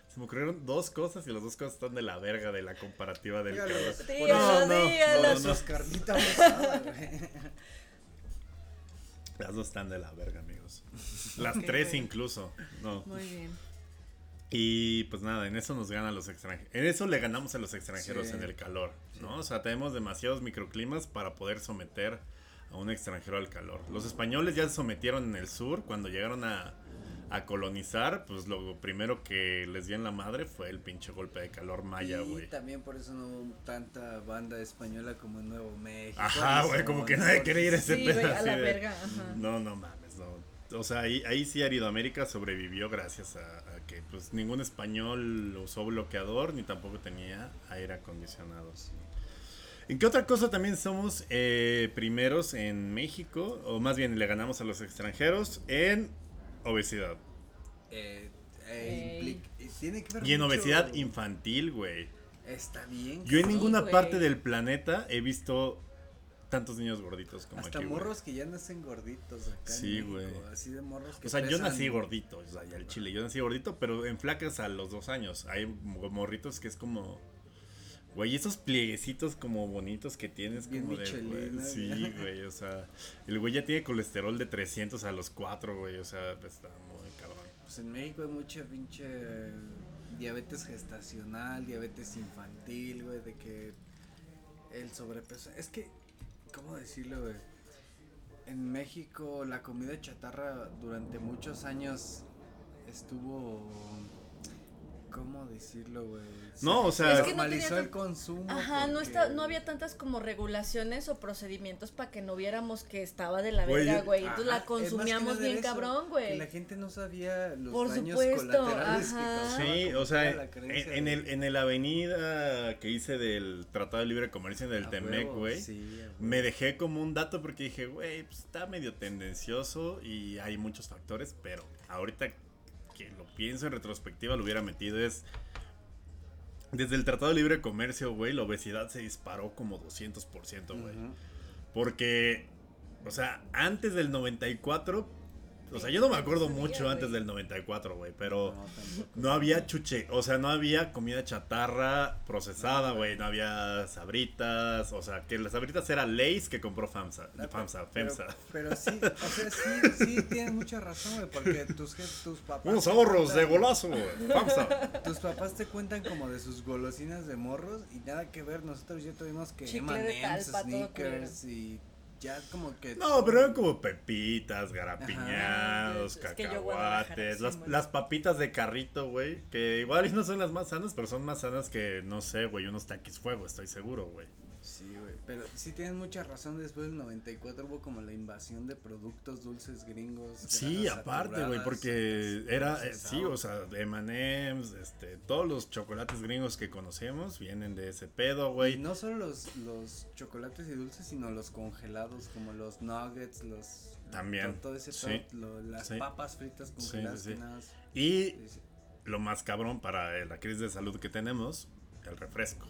Se me ocurrieron dos cosas y las dos cosas están de la verga de la comparativa del Dígalo, calor. Dígalo, No, no, dígalo. no, güey. *laughs* Las dos están de la verga, amigos. *laughs* Las tres incluso, no. Muy bien. Y pues nada, en eso nos ganan los extranjeros. En eso le ganamos a los extranjeros Sí. en el calor, ¿no? O sea, tenemos demasiados microclimas para poder someter a un extranjero al calor. Los españoles ya se sometieron en el sur cuando llegaron a, a colonizar, pues lo primero que les dio en la madre fue el pinche golpe de calor maya, y güey. también por eso no hubo tanta banda española como en Nuevo México. Ajá, güey, como que nadie quería ir a ese Sí, pedo a así la de- verga, ajá. No, no mames, no. O sea, ahí, ahí sí Aridoamérica sobrevivió gracias a, a que pues ningún español usó bloqueador ni tampoco tenía aire acondicionado. ¿En qué otra cosa también somos eh, primeros en México? O más bien le ganamos a los extranjeros en obesidad. Eh, eh, y tiene que ver Y en mucho- obesidad infantil, güey. Está bien. Yo en Sí, ninguna güey. parte del planeta he visto tantos niños gorditos como Hasta aquí, güey. morros que ya nacen gorditos acá. en Sí, México, güey. Así de morros que O sea, yo nací gordito, o sea, ya el chile, yo nací gordito, pero en flacas a los dos años. Hay mo- morritos que es como, güey, esos plieguecitos como bonitos que tienes Bien como de, güey, sí, *laughs* güey, o sea, el güey ya tiene colesterol de 300 a los 4, güey, o sea, pues, está muy cabrón. Pues en México hay mucha pinche diabetes gestacional, diabetes infantil, güey, de que el sobrepeso. Es que, ¿cómo decirlo, güey? En México la comida chatarra durante muchos años estuvo. ¿Cómo decirlo, güey? No, o sea- Se Es que no normalizó tenía el consumo. Ajá, no está, no había tantas como regulaciones o procedimientos para que no viéramos que estaba de la verga, güey. Entonces la que consumíamos bien eso, cabrón, que güey. La gente no sabía los Por daños supuesto, colaterales que ajá. causaba Sí, o sea, toda la creencia, en, en el, en el avenida que hice del Tratado de Libre Comercio en el Temec, güey. sí. Me dejé como un dato porque dije, güey, pues está medio tendencioso y hay muchos factores, pero ahorita que lo pienso en retrospectiva lo hubiera metido es... Desde el Tratado de Libre Comercio, güey, la obesidad se disparó como 200%, güey. Porque, o sea, antes del 94, o sea, yo no me acuerdo mucho antes del 94, güey, pero... No, había chuche, o sea, no había comida chatarra procesada, güey, no había sabritas, o sea, que las sabritas era Lays que compró FAMSA, Ah, FAMSA, pero, FEMSA. pero sí, o sea, sí, sí tienes mucha razón, güey, porque tus, tus papás. Unos ahorros de golazo, güey, FAMSA. Tus papás te cuentan como de sus golosinas de morros y nada que ver, nosotros ya tuvimos que Chicle de M&M's, Snickers y ya como que. No, pero eran como pepitas, garapiñados, Ajá. Es que yo Guadalajara, cacahuates, las, las papitas de carrito, güey, que igual no son las más sanas, pero son más sanas que, no sé, güey, unos taquis fuego, estoy seguro, güey. Sí, güey, pero sí tienes mucha razón, después del 94 hubo como la invasión de productos dulces gringos. Sí, aparte, güey, porque era, eh, sí, o sea, de M&M's, este, todos los chocolates gringos que conocemos vienen de ese pedo, Y güey. no solo los, los chocolates y dulces, sino los congelados, como los nuggets, los... También, to- Todo, ese sí, lo- las sí. papas fritas congeladas. sí. Y lo más cabrón para eh, la crisis de salud que tenemos, el refresco.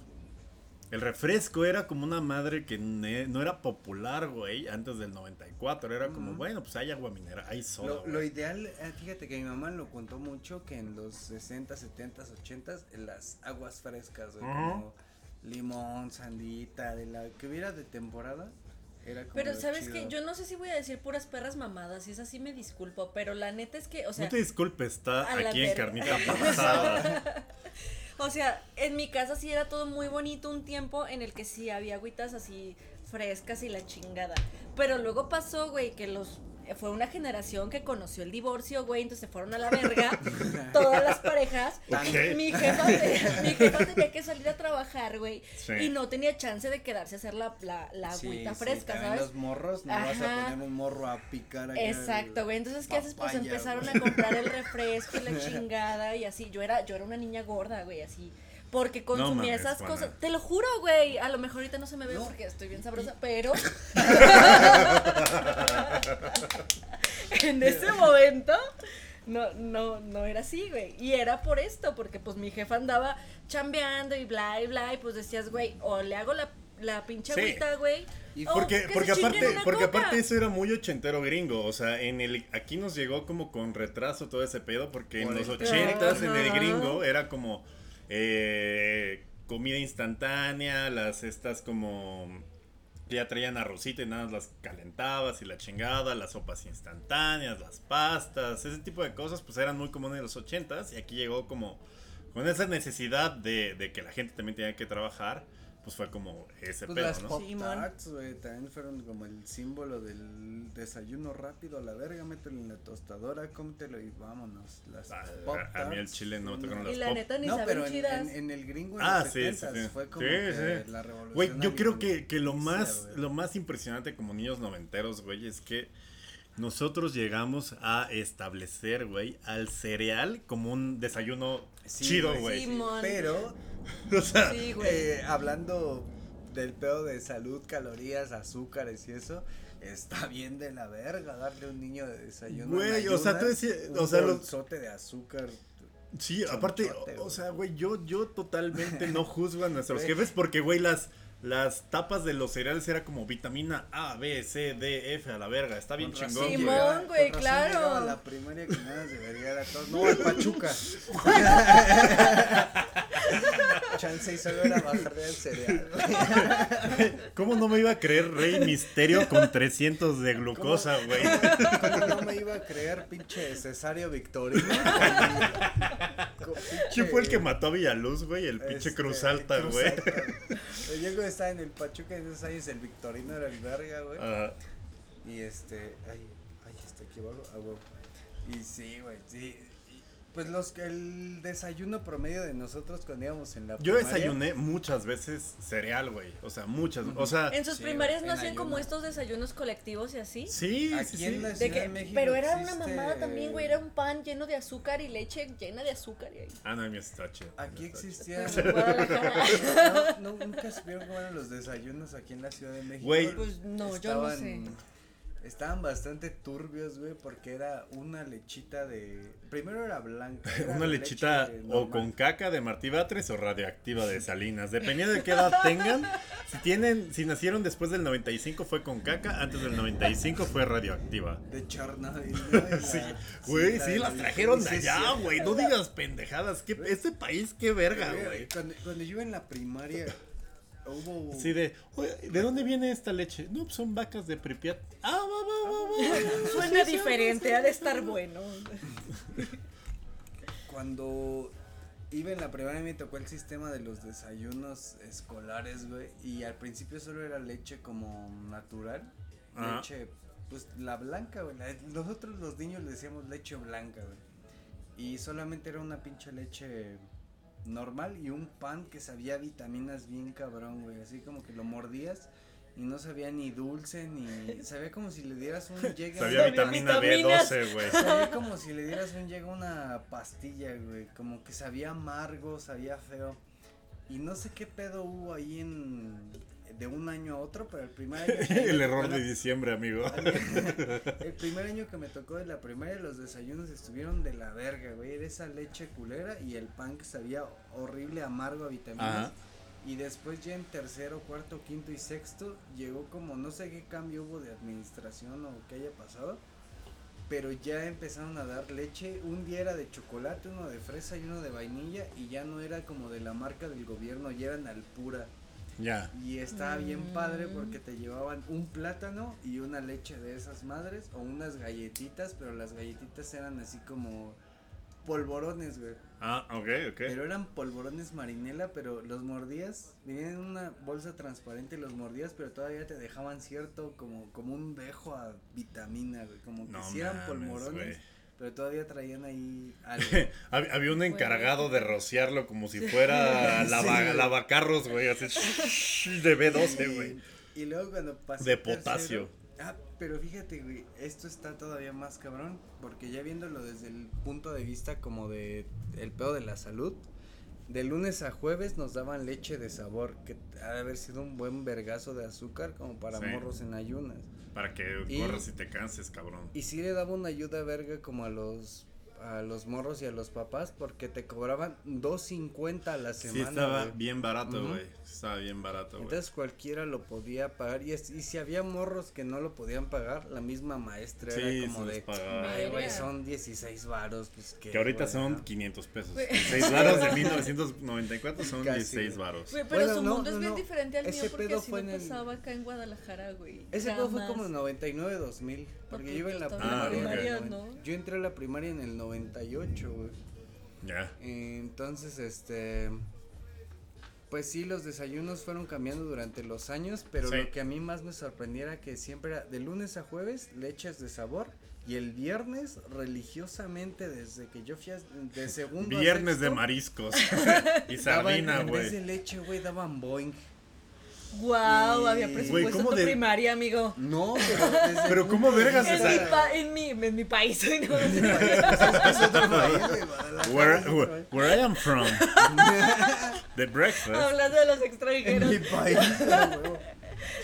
El refresco era como una madre que ne- no era popular, güey, antes del 94. Era como, bueno, pues hay agua mineral, hay soda, Lo, ideal, eh, fíjate que mi mamá lo contó mucho, que en los 60, 70, 80, en las aguas frescas, güey, como limón, sandita, de la que hubiera de temporada, era como Pero sabes chido. que yo no sé si voy a decir puras perras mamadas, y es así me disculpo, pero la neta es que, o sea, no te disculpes, está aquí en carnita *laughs* pasada. O sea, en mi casa sí era todo muy bonito un tiempo en el que sí había agüitas así frescas y la chingada. Pero luego pasó, güey, que los fue una generación que conoció el divorcio, güey, entonces se fueron a la verga *laughs* todas las parejas. Ok. Y mi jefa, te- mi jefa tenía que salir a trabajar, güey, Sí. y no tenía chance de quedarse a hacer la, la, la agüita sí, fresca, ¿sabes? los morros, no vas a Ajá. poner un morro a picar acá Exacto, güey. Entonces, ¿qué haces? Pues empezaron güey. a comprar el *laughs* refresco y la chingada y así. Yo era, yo era una niña gorda, güey, así. Porque consumía mames, esas cosas. Te lo juro, güey. A lo mejor ahorita no se me ve No. porque estoy bien sabrosa, pero. *laughs* en *laughs* ese momento. No, no, no era así, güey. Y era por esto, porque pues mi jefa andaba chambeando y bla y bla. Y pues decías, güey, o le hago la, la pinche Sí. agüita, güey. Y o Porque, que porque aparte, porque coca. aparte eso era muy ochentero gringo. O sea, en el aquí nos llegó como con retraso todo ese pedo. Porque en los ochentas, en el gringo, era como eh, comida instantánea, las estas como ya traían arrocito y nada más las calentabas y la chingada, las sopas instantáneas, las pastas, ese tipo de cosas, pues eran muy comunes en los ochentas. Y aquí llegó como con esa necesidad de, de que la gente también tenía que trabajar. Pues fue como ese Pues pedo, las ¿no? Pop Sí. Tarts, güey, también fueron como el símbolo del desayuno rápido a la verga, mételo en la tostadora, cómetelo y vámonos. Las Ah, Pop a mí el Tarts, chile no me tocaron Y las la pop. neta ni No, saben pero en, chidas. en- en el gringo en Ah, los sí, sí, 70s sí. fue como Sí, que sí. la revolución. Güey, yo creo que, que lo más, lo más impresionante como niños noventeros, güey, es que nosotros llegamos a establecer, güey, al cereal como un desayuno Sí, chido, güey. Pero, *laughs* O sea, Sí, eh, hablando del pedo de salud, calorías, azúcares y eso, está *laughs* bien de la verga darle a un niño de desayuno. Güey, o sea, tú decías- un o sea, lo- bolsote de azúcar. sí, aparte, o, sea, güey, yo, yo totalmente *laughs* no juzgo a nuestros jefes porque, güey, las, las tapas de los cereales era como vitamina A, B, C, D, F a la verga. Está bien Con chingón, Simón, güey. claro. la primaria que nada debería dar a todos. No, el Pachuca. *laughs* Chance y solo era bajarle al cereal. güey. ¿Cómo no me iba a creer Rey Misterio con 300 de glucosa, güey? ¿Cómo no me iba a creer pinche Cesario Victorino? Con- con ¿Quién fue el que mató a Villaluz, güey? El pinche este, Cruz Alta, Cruz güey. Alta. Yo cuando estaba en el Pachuca en esos años, el Victorino era el verga, güey. Ajá. Y este, ay, ay, está aquí abajo, ah. Y sí, güey, sí. Pues los que el desayuno promedio de nosotros cuando íbamos en la Yo primaria, desayuné muchas veces cereal, güey. O sea, muchas. O sea, En sus Sí, primarias no hacían como estos desayunos colectivos y así. sí, Aquí sí, en sí. la De que, de México pero era una mamada también, güey. Era un pan lleno de azúcar y leche llena de azúcar. Y ahí. Ah, no, mi está chido. Aquí Guadalajara. *laughs* no, no, nunca supieron cómo eran los desayunos aquí en la Ciudad de México. Güey. Pues no, yo no sé. Estaban bastante turbios, güey, porque era una lechita de. Primero era blanca. era Una leche lechita o con caca de Martí Batres o radioactiva de Salinas. Dependiendo de qué edad tengan. Si tienen, si nacieron después del 95 fue con caca, antes del 95 fue radioactiva. De Chernobyl, ¿no? *laughs* Sí, güey, sí, las trajeron de allá, güey. No digas pendejadas. ¿Qué, este país, qué verga, Güey. Cuando, cuando yo iba en la primaria, hubo. Así de, "Oye, ¿de dónde viene esta leche? No, pues son vacas de Pripyat. Ah, va, va, va, va. Suena diferente, ha de estar bueno. *laughs* Cuando iba en la primaria me tocó el sistema de los desayunos escolares, güey. Y al principio solo era leche como natural. Ajá. Leche, pues la blanca, güey. Nosotros los niños le decíamos leche blanca, güey. Y solamente era una pinche leche normal y un pan que sabía vitaminas bien cabrón, güey. Así como que lo mordías y no sabía ni dulce ni. *laughs* Sabía como si le dieras un llegue a Sabía una vitamina vitaminas. B12, güey. Sabía como si le dieras un llega una pastilla, güey. Como que sabía amargo, sabía feo. Y no sé qué pedo hubo ahí en. De un año a otro, pero el primer año. *laughs* El error tocó de diciembre, amigo. *laughs* El primer año que me tocó de la primaria, los desayunos estuvieron de la verga, güey. Era esa leche culera y el pan que sabía horrible, amargo a vitaminas. Ajá. Y después ya en tercero, cuarto, quinto y sexto llegó como no sé qué cambio hubo de administración o qué haya pasado. Pero ya empezaron a dar leche. Un día era de chocolate, uno de fresa y uno de vainilla. Y ya no era como de la marca del gobierno, ya eran al pura. Ya. Y estaba bien padre porque te llevaban un plátano y una leche de esas madres o unas galletitas, pero las galletitas eran así como polvorones, güey. Ah, ok, ok. Pero eran polvorones marinela, pero los mordías, venían en una bolsa transparente y los mordías, pero todavía te dejaban cierto como, como un dejo a vitamina, güey, como que sí eran polvorones, güey. Pero todavía traían ahí algo. *laughs* Hab- Había un encargado de rociarlo como si fuera *laughs* Sí, lava, güey. lavacarros, güey. Así *laughs* de B12, güey. Y luego cuando pasé De tercero- potasio. ah, pero fíjate, güey, esto está todavía más cabrón, porque ya viéndolo desde el punto de vista como de el pedo de la salud, de lunes a jueves nos daban leche de sabor, que ha de haber sido un buen vergazo de azúcar como para Sí. morros en ayunas. Para que corras y te canses, cabrón. Y sí le daba una ayuda verga como a los a los morros y a los papás porque te cobraban 2.50 a la Sí, semana. estaba güey. bien barato, güey. Estaba bien barato, güey. Entonces cualquiera lo podía pagar y, es- y si había morros que no lo podían pagar, la misma maestra Sí, era como de, ay güey, son 16 varos, pues que. Que ahorita güey, son ¿no?". 500 pesos. Güey. 6 varos de 1994 son Casi, 16 güey. varos. Güey, pero Bueno, su no, mundo no, es bien diferente al Ese mío porque pedo así fue no en el- pasaba acá en Guadalajara, güey. Ese pedo fue como en 99, 2000, porque yo iba en la pues, Yo entré a la primaria en el 98, güey. Ya. Entonces, este. Pues sí, los desayunos fueron cambiando durante los años, pero Sí. lo que a mí más me sorprendía era que siempre era de lunes a jueves leches de sabor y el viernes religiosamente desde que yo fui a, de segundo a Viernes de mariscos. *laughs* y sardina, En vez de güey. leche, güey, daban boing. Wow, Y- había presupuesto ¿cómo en tu de- primaria, amigo. No, pero desde Pero el ¿cómo vergas En esa- mi, pa- en mi, en mi país. ¿no? Es otro país, güey, Guadalajara Where, where, I am from. The breakfast. Hablando de los En extranjeros. mi país.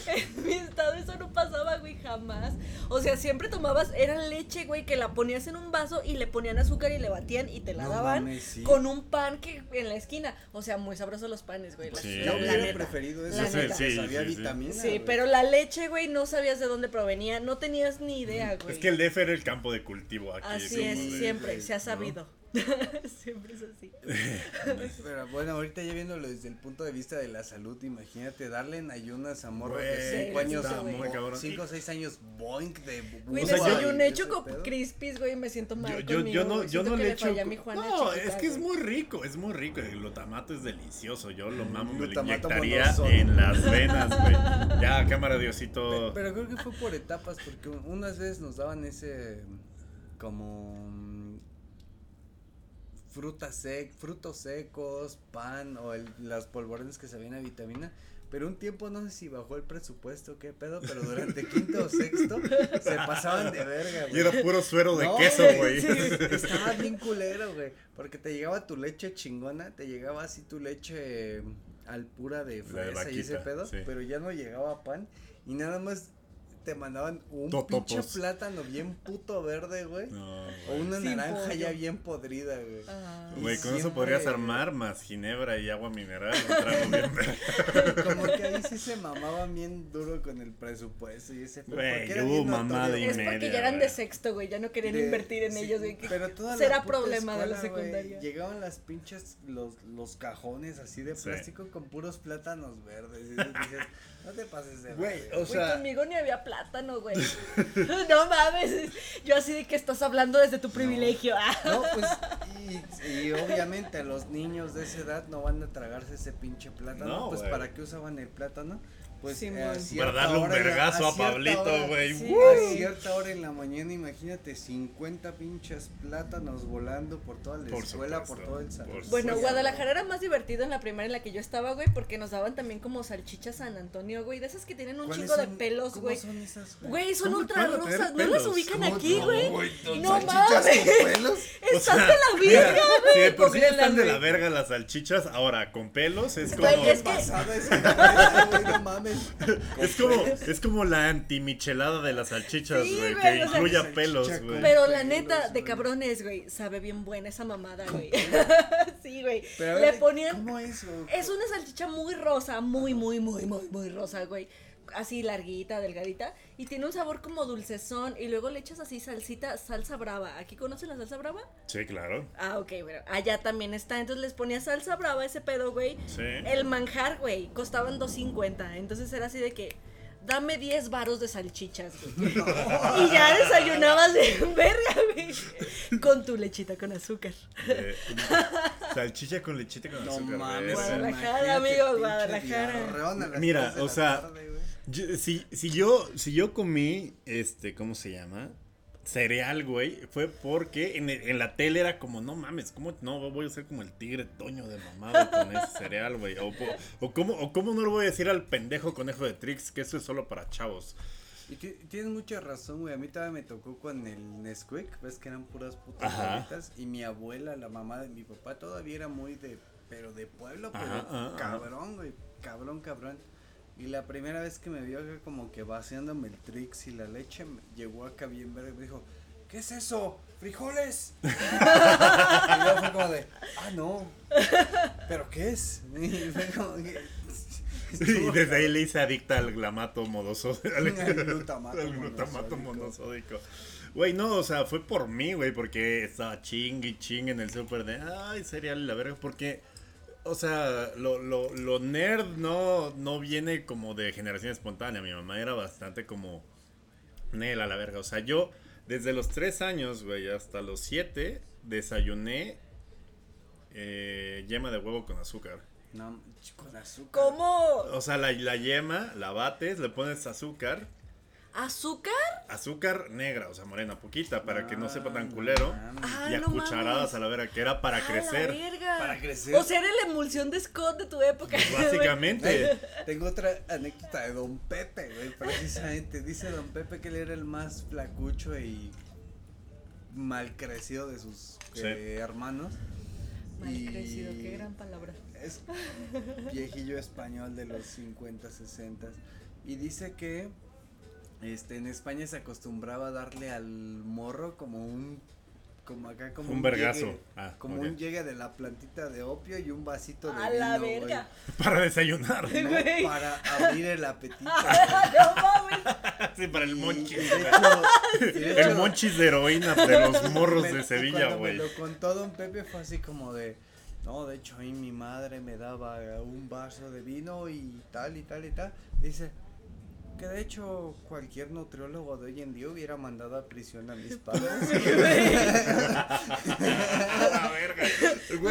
En mi estado eso no pasaba, güey, jamás. O sea, siempre tomabas, era leche, güey, que la ponías en un vaso y le ponían azúcar y le batían y te la No daban mames, sí. con un pan que en la esquina. O sea, muy sabrosos los panes, güey. la- Sí. la- Yo la hubiera neta. preferido eso La neta. Sí, sabía sí, sí. vitamina. Sí, güey. pero la leche, güey, no sabías de dónde provenía, no tenías ni idea, güey. Es que el DF era el campo de cultivo aquí. Así es, de- siempre, se ha ¿no? sabido. *laughs* siempre es así. *laughs* Pero bueno, ahorita ya viéndolo desde el punto de vista de la salud, imagínate darle en ayunas a morros de 5 sí, años, está muy cabrón. 5 o 6 años, boink de Güey, O sea, yo- desayuné ese choco pedo. crispies, güey, me siento mal Yo, yo, conmigo, yo no, yo no le Juana No, chiquita, es que es muy rico, es muy rico. El glutamato es delicioso. Yo lo mamo, me lo inyectaría en las venas, güey. *laughs* Ya, cámara, Diosito. Pe- Pero creo que fue por etapas, porque un- unas veces nos daban ese como mm, frutas sec, frutos secos, pan o el, las polvorones que sabían a vitamina. Pero un tiempo no sé si bajó el presupuesto, qué pedo, pero durante *laughs* quinto o sexto se pasaban de verga, Y güey. era puro suero de No, queso, güey. sí, Estaba bien culero, güey. Porque te llegaba tu leche chingona, te llegaba así tu leche al pura de fresa y ese pedo, sí. pero ya no llegaba pan y nada más te mandaban un Totopos. pinche plátano bien puto verde, güey. No, O una naranja pollo. ya bien podrida, güey. Ah. Y Güey, con eso siempre- podrías armar más ginebra y agua mineral. *laughs* Como que ahí sí se mamaban bien duro con el presupuesto y ese Güey, hubo bien mamada y Es porque media, ya eran de sexto, güey, ya no querían De- invertir en sí, ellos, güey. que Pero toda la será puta problema de la escuela, güey, secundaria. Llegaban las pinches, los, los cajones así de Sí. plástico con puros plátanos verdes. Y dices, *laughs* no te pases de Güey, o Güey, sea- conmigo ni había plátano, güey. *laughs* no mames. Yo así de que estás hablando desde tu privilegio. Ah. No, *laughs* pues, y, y obviamente los niños de esa edad no van a tragarse ese pinche plátano. No, pues. ¿para qué usaban el plátano? Pues, eh, Para darle un vergazo a Pablito, güey. Sí. A cierta hora en la mañana, imagínate 50 pinches plátanos volando por toda la Por escuela, supuesto, por todo el por salón. Bueno, Guadalajara era más divertido en la primaria en la que yo estaba, güey, porque nos daban también como salchichas San Antonio, güey, de esas que tienen un ¿Cuáles chingo de pelos, ¿Cómo güey. son esas, Güey, son ¿Cómo ultra rosas, ¿no las ubican ¿Cómo aquí, güey? no, mames. *laughs* Están de la verga, Si de güey. por sí están de la güey. verga las salchichas, ahora con pelos es como. Es que- *laughs* *laughs* Es como, es como la antimichelada de las salchichas, Sí, güey, que o sea, incluya pelos, güey. Pero la pelos, neta, de cabrones, güey, sabe bien buena esa mamada, güey. *laughs* sí, güey. Pero Le ver, ponían. Es una salchicha muy rosa, muy, muy, muy, muy, muy rosa, güey. Así larguita, delgadita. Y tiene un sabor como dulcezón. Y luego le echas así salsita, salsa brava. ¿Aquí conocen la salsa brava? Sí, claro. Ah, ok, bueno. Allá también está. Entonces les ponía salsa brava a ese pedo, güey. Sí. El manjar, güey, costaban 2.50. Entonces era así de que. Dame 10 varos de salchichas, güey. *laughs* *laughs* y ya desayunabas de *laughs* verga, güey. Con tu lechita con azúcar. Eh, salchicha con lechita con No azúcar. mames. Guadalajara, amigo, Guadalajara. Mira, o sea, tarde. Yo- si, si yo, si yo comí, este, ¿cómo se llama? Cereal, güey, fue porque en, la tele era como, no mames, ¿cómo no voy a ser como el tigre toño de mamado con ese *laughs* cereal, güey? O, cómo, o cómo no le voy a decir al pendejo conejo de Trix que eso es solo para chavos. Y ti- tienes mucha razón, güey. A mí todavía me tocó con el Nesquik, ves que eran puras putas Ajá. bolitas, Y mi abuela, la mamá de mi papá, todavía era muy de, pero de pueblo, pero Ajá, ajá, ajá. cabrón, güey. Cabrón, cabrón. Y la primera vez que me vio acá como que vaciándome el Trix y la leche, me- llegó acá bien verde y me dijo, ¿qué es eso? ¿Frijoles? *laughs* y yo fue como de, ah, no. ¿Pero qué es? Y fue como que... *laughs* y desde ahí le hice adicta al glamato modoso. Al, glutamato al glutamato monosódico. monosódico. Güey, no, o sea, fue por mí, güey, porque estaba ching y ching en el súper de, ay, cereal, la verga, porque, o sea, lo, lo, lo nerd no, no viene como de generación espontánea. Mi mamá era bastante como, Nela, la verga. O sea, yo desde los tres años, güey, hasta los siete, desayuné eh, yema de huevo con azúcar. No, con azúcar. ¿Cómo? O sea, la, la yema, la bates, le pones azúcar ¿Azúcar? Azúcar negra, o sea, morena, poquita, para que no sepa tan Ah, culero. Ah, y a no cucharadas mames. a la vera, que era para ¡A la crecer. verga! Para crecer. O sea, era la emulsión de Scott de tu época. *laughs* Básicamente. Tengo otra anécdota de Don Pepe, güey, precisamente. Dice Don Pepe que él era el más flacucho y mal crecido de sus Sí. eh, hermanos. Mal Y crecido, qué gran palabra. Es viejillo español de los 50, 60. Y dice que este en España se acostumbraba a darle al morro como un como acá como Un vergazo. llegue- Ah, como ok. un llegue de la plantita de opio y un vasito de A la vino, güey. verga. *laughs* Para desayunar. ¿no? Para abrir el apetito. *laughs* no mames. *laughs* Sí, para el monchis. hecho- de El hecho, monchis de heroína de los morros me- de Sevilla, güey. Lo contó Don Pepe fue así como de, no, de hecho ahí mi madre me daba un vaso de vino y tal y tal y tal. Dice que de hecho cualquier nutriólogo de hoy en día hubiera mandado a prisión a mis *laughs* padres. *laughs* A la verga.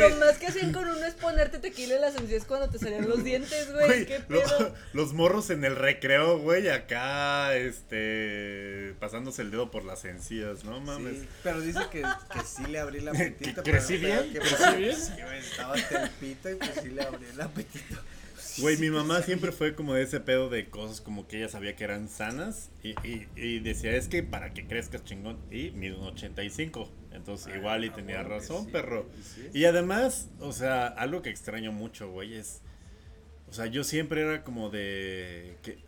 Lo más que hacían con uno es ponerte tequila en las encías cuando te salían los dientes, güey. güey, ¿Qué lo- pedo? *laughs* los morros en el recreo, güey, acá, este, pasándose el dedo por las encías, no mames. Sí, pero dice que, que sí le abrí el apetito. ¿Que pero- crecí bien? que- ¿Crecí bien? Sí, güey, estaba y pues sí le abrí el apetito. Güey, mi mamá siempre fue como de ese pedo de cosas como que ella sabía que eran sanas y, y, y decía, es que para que crezcas chingón, y mido un 85, entonces Ah, igual y tenía razón, sí, perro. sí. Y además, o sea, algo que extraño mucho, güey, es, o sea, yo siempre era como de que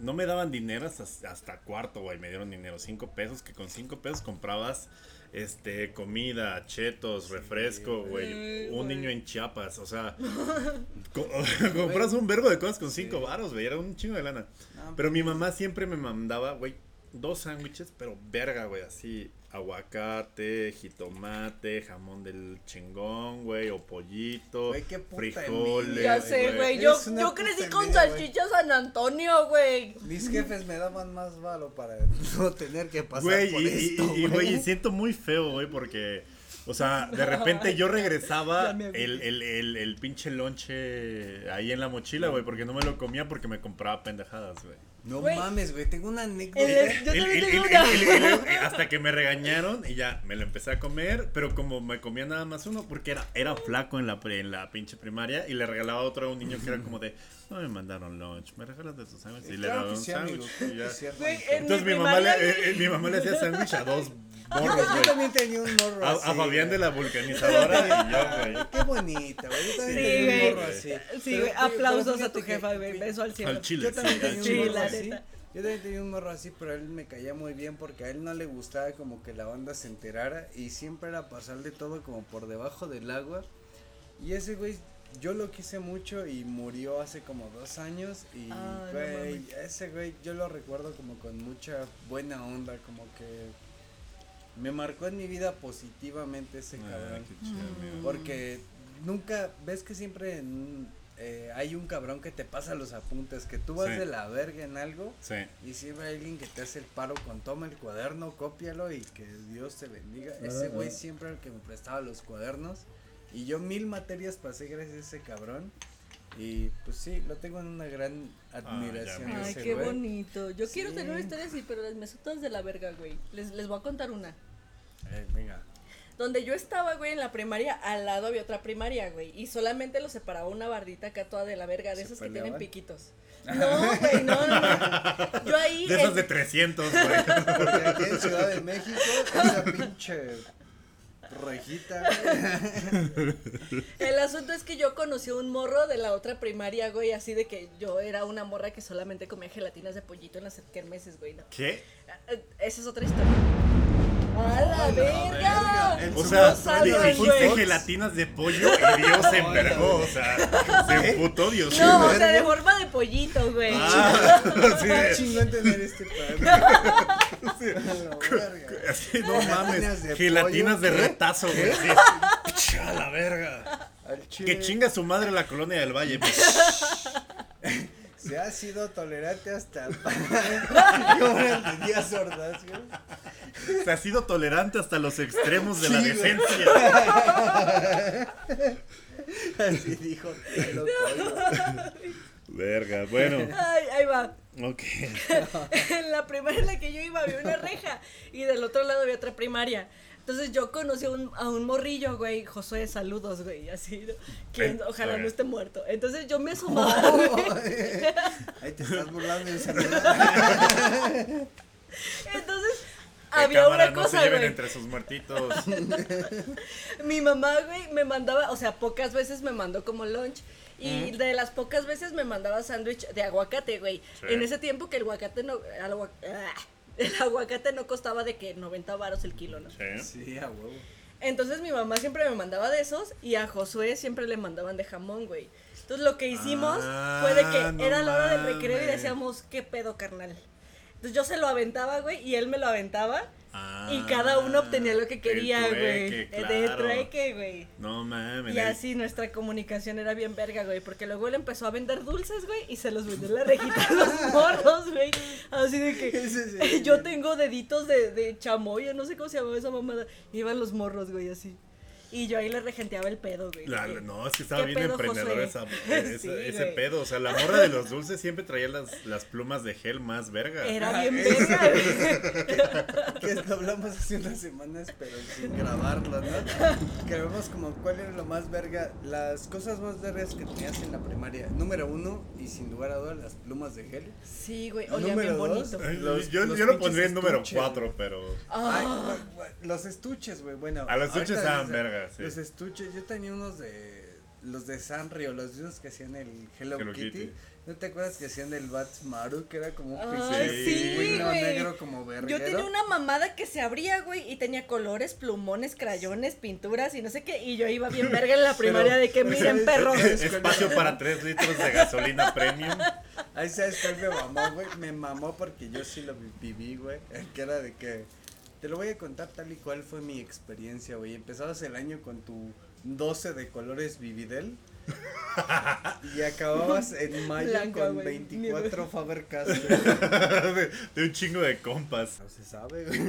no me daban dinero hasta, hasta cuarto, güey, me dieron dinero, cinco pesos, que con cinco pesos comprabas, este, comida, chetos, refresco, güey, Sí, un niño en Chiapas, o sea, *laughs* co- *laughs* compras un verbo de cosas con cinco Sí. varos, güey, era un chingo de lana. No, Pero mi mamá siempre me mandaba, güey, dos sándwiches, pero verga, güey, así, aguacate, jitomate, jamón del chingón, güey, o pollito, Güey, qué puta frijoles. envidia, Ya sé, güey. Yo, yo crecí con envidia, salchicha San Antonio, güey. Mis jefes me daban más valo para *laughs* no tener que pasar Güey, por y, esto, y- güey, y siento muy feo, güey, porque, o sea, de repente yo regresaba *laughs* el, el, el, el pinche lonche ahí en la mochila, güey, porque no me lo comía porque me compraba pendejadas, güey. No mames, güey, tengo una anécdota. El- Yo El- tengo el- una. *laughs* hasta que me regañaron y ya me lo empecé a comer, pero como me comía nada más uno, porque era, era flaco en la, pre- en la pinche primaria y le regalaba otro a un niño que era como de, no me mandaron lunch, me regalas de tus sándwiches y le Claro daba que un sí, sándwich Entonces mi mi mamá, le, eh, eh, mi mamá le hacía sándwich a dos *laughs* morros, Yo también tenía un morro A, así. a Fabián de la vulcanizadora y yo, güey. *laughs* Qué bonita, güey. Yo también Sí, tenía güey. un morro así. Sí, güey. Aplausos a tu jefa, güey. Beso al cielo. Al chile. Yo también sí, tenía un morro así. Yo también tenía un morro así, pero a él me caía muy bien porque a él no le gustaba como que la banda se enterara y siempre era pasarle todo como por debajo del agua. Y ese güey, yo lo quise mucho y murió hace como dos años y Ah, güey, ese güey yo lo recuerdo como con mucha buena onda, como que me marcó en mi vida positivamente ese Ah, cabrón. qué chido, amigo. Porque nunca, ves que siempre en- eh, hay un cabrón que te pasa los apuntes, que tú vas Sí. de la verga en algo Sí. y siempre hay alguien que te hace el paro con toma el cuaderno, cópialo y que Dios te bendiga. Ese güey siempre era el que me prestaba los cuadernos y yo mil materias pasé gracias a ese cabrón. Y pues sí, lo tengo en una gran admiración. ya a vi. Ay, qué güey. bonito. Yo quiero Sí. tener una historia así, pero las mesotas de la verga, güey. Les, les voy a contar una. Eh, venga. Donde yo estaba, güey, en la primaria, al lado había otra primaria, güey. Y solamente los separaba una bardita acá toda de la verga, de ¿Se esas que tienen piquitos. No, güey, no, no, no. Yo ahí. De esas en- de 300, güey. *laughs* Porque aquí en Ciudad de México, esa pinche rejita. güey. El asunto es que yo conocí a un morro de la otra primaria, güey, así de que yo era una morra que solamente comía gelatinas de pollito en las kermeses, güey. No. ¿Qué? Eh, Esa es otra historia. ¡A la verga! O sea, No sabes, dijiste gelatinas de pollo y Dios se envergó, o sea, se emputó Dios. No, o sea, de forma de pollito, güey. Ah, *laughs* sí, chingón tener este padre. *laughs* *laughs* La verga. así, no Gelatinas mames, de gelatinas pollo, de ¿qué? retazo, güey. sí. A la verga. Que chinga su madre la colonia del Valle. *laughs* Se ha sido tolerante hasta para. *laughs* ¿Cómo era el de Díaz Ordaz, güey? Se ha sido tolerante hasta los extremos de la Sí, güey. decencia. Así dijo. Verga, bueno. Ay, ahí va. Ok. en *laughs* la primaria en la que yo iba había una reja y del otro lado había otra primaria. Entonces yo conocí a un, a un morrillo, güey, Josué, saludos, güey, así, ¿no? que ojalá no esté muerto. Entonces yo me asomaba, *laughs* güey. Ahí te estás burlando de *laughs* Entonces había una no se cosa, lleven güey. entre sus muertitos. Mi mamá, güey, me mandaba, o sea, pocas veces me mandó como lunch. Y de las pocas veces me mandaba sándwich de aguacate, güey. Sí. En ese tiempo que el aguacate no. El, agua- ah, el aguacate no costaba de que 90 varos el kilo, ¿no? Sí. Sí, a huevo. Entonces mi mamá siempre me mandaba de esos y a Josué siempre le mandaban de jamón, güey. Entonces lo que hicimos Ah, fue de que no era la hora del recreo y decíamos, ¿qué pedo, carnal? Entonces yo se lo aventaba, güey, y él me lo aventaba. Ah, y cada uno obtenía lo que quería, güey. De trueque, güey. No mames. Y así nuestra comunicación era bien verga, güey, porque luego él empezó a vender dulces, güey, y se los vendió en la rejita a los *laughs* morros, güey. Así de que Sí, sí, sí. *laughs* yo tengo deditos de, de chamoya, no sé cómo se llamaba esa mamada. Iban los morros, güey, así. Y yo ahí le regenteaba el pedo, güey. La- no, es que estaba ¿Qué bien pedo, emprendedor Josué? esa, *laughs* esa- Sí, ese güey. pedo. O sea, la morra de los dulces siempre traía las, las plumas de gel más verga. Era Ah, bien verga, güey. *laughs* Que lo hablamos hace unas semanas, pero sin grabarlo, ¿no? Que vemos como cuál era lo más verga, las cosas más vergas que tenías en la primaria. Número uno, y sin lugar a dudas, las plumas de gel. Sí, güey, Número bien dos, bonito. Ay, Los- yo los yo lo pondría en número estuches, 4, güey. pero. Ay, Ah, bu- los estuches, güey, bueno. A los estuches estaban dices- sí. Los estuches, yo tenía unos de los de Sanrio, los mismos que hacían el Hello, Hello Kitty. Kitty. ¿No te acuerdas que hacían el Bats Maru, que era como un sí, güey. negro como Yo verguero? tenía una mamada que se abría, güey, y tenía colores, plumones, crayones, pinturas y no sé qué. Y yo iba bien verga en la *laughs* primaria de que miren, perros. Es- Espacio para 3 litros de gasolina premium. Ahí sabes cuál me mamó, güey. Me mamó porque yo sí lo vi- viví, güey. Que era de que. Te lo voy a contar tal y cual fue mi experiencia, güey. Empezabas el año con tu 12 de colores Vividel. *laughs* y acababas en *laughs* mayo Blanca, con güey. 24 Faber Castell. *laughs* De, de un chingo de compas. No se sabe, güey.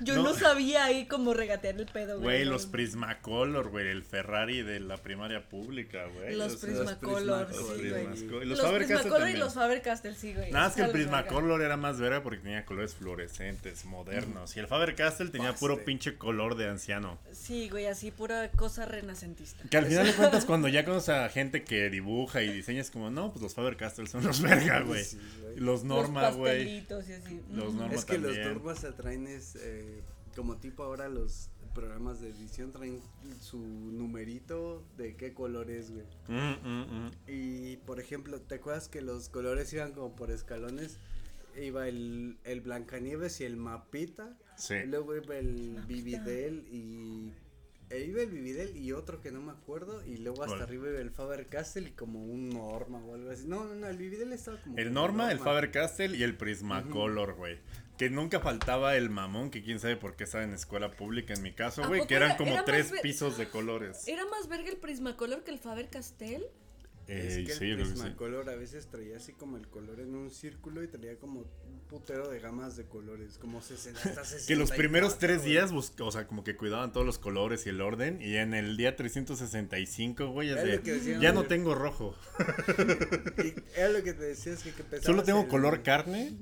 Yo No. no, sabía ahí cómo regatear el pedo, güey. Los Prismacolor, güey. El Ferrari de la primaria pública, güey. Los sea, Prismacolor, los sí, güey. Prismacolor. Y Los, Los Prismacolor y los Faber-Castell, sí, güey. Nada más que el. Prismacolor era más verga porque tenía colores fluorescentes, modernos. Y el Faber-Castell tenía puro pinche color de anciano. Sí, güey, así pura cosa renacentista. Que al final de cuentas, cuando ya conoces a gente que dibuja y diseña, es como, no, pues los Faber-Castell son los verga, güey. Sí. Los Norma, los güey. pastelitos y así. Los. Norma Es que también. los normas atraen es, eh, como tipo ahora los programas de edición traen su numerito de qué color es, güey. Mm, mm, mm. Y por ejemplo, ¿te acuerdas que los colores iban como por escalones? Iba el, el Blancanieves y el Mapita. Sí. Luego iba el Vividel y. e iba el Vividel y otro que no me acuerdo. Y luego hasta arriba iba el Faber Castell y como un Norma o algo así. No, no, no, el Vividel estaba como. El Norma, el Faber-Castell y el Prismacolor, güey. Que nunca faltaba el mamón, que quién sabe por qué estaba en escuela pública en mi caso, ¿A güey. Que eran era- como era tres ver- pisos de colores. ¿Era más verga el Prismacolor que el Faber-Castell? Es Eh, que sí, el que sí. Prismacolor a veces traía así como el color en un círculo y traía como un putero de gamas de colores, como 60 hasta *laughs* Que los 64, primeros tres güey. días, o sea, como que cuidaban todos los colores y el orden. Y en el día 365, güey, es Es de, decían, ya no tengo rojo. *laughs* Y era lo que te decía, es que, que Solo tengo el- color carne,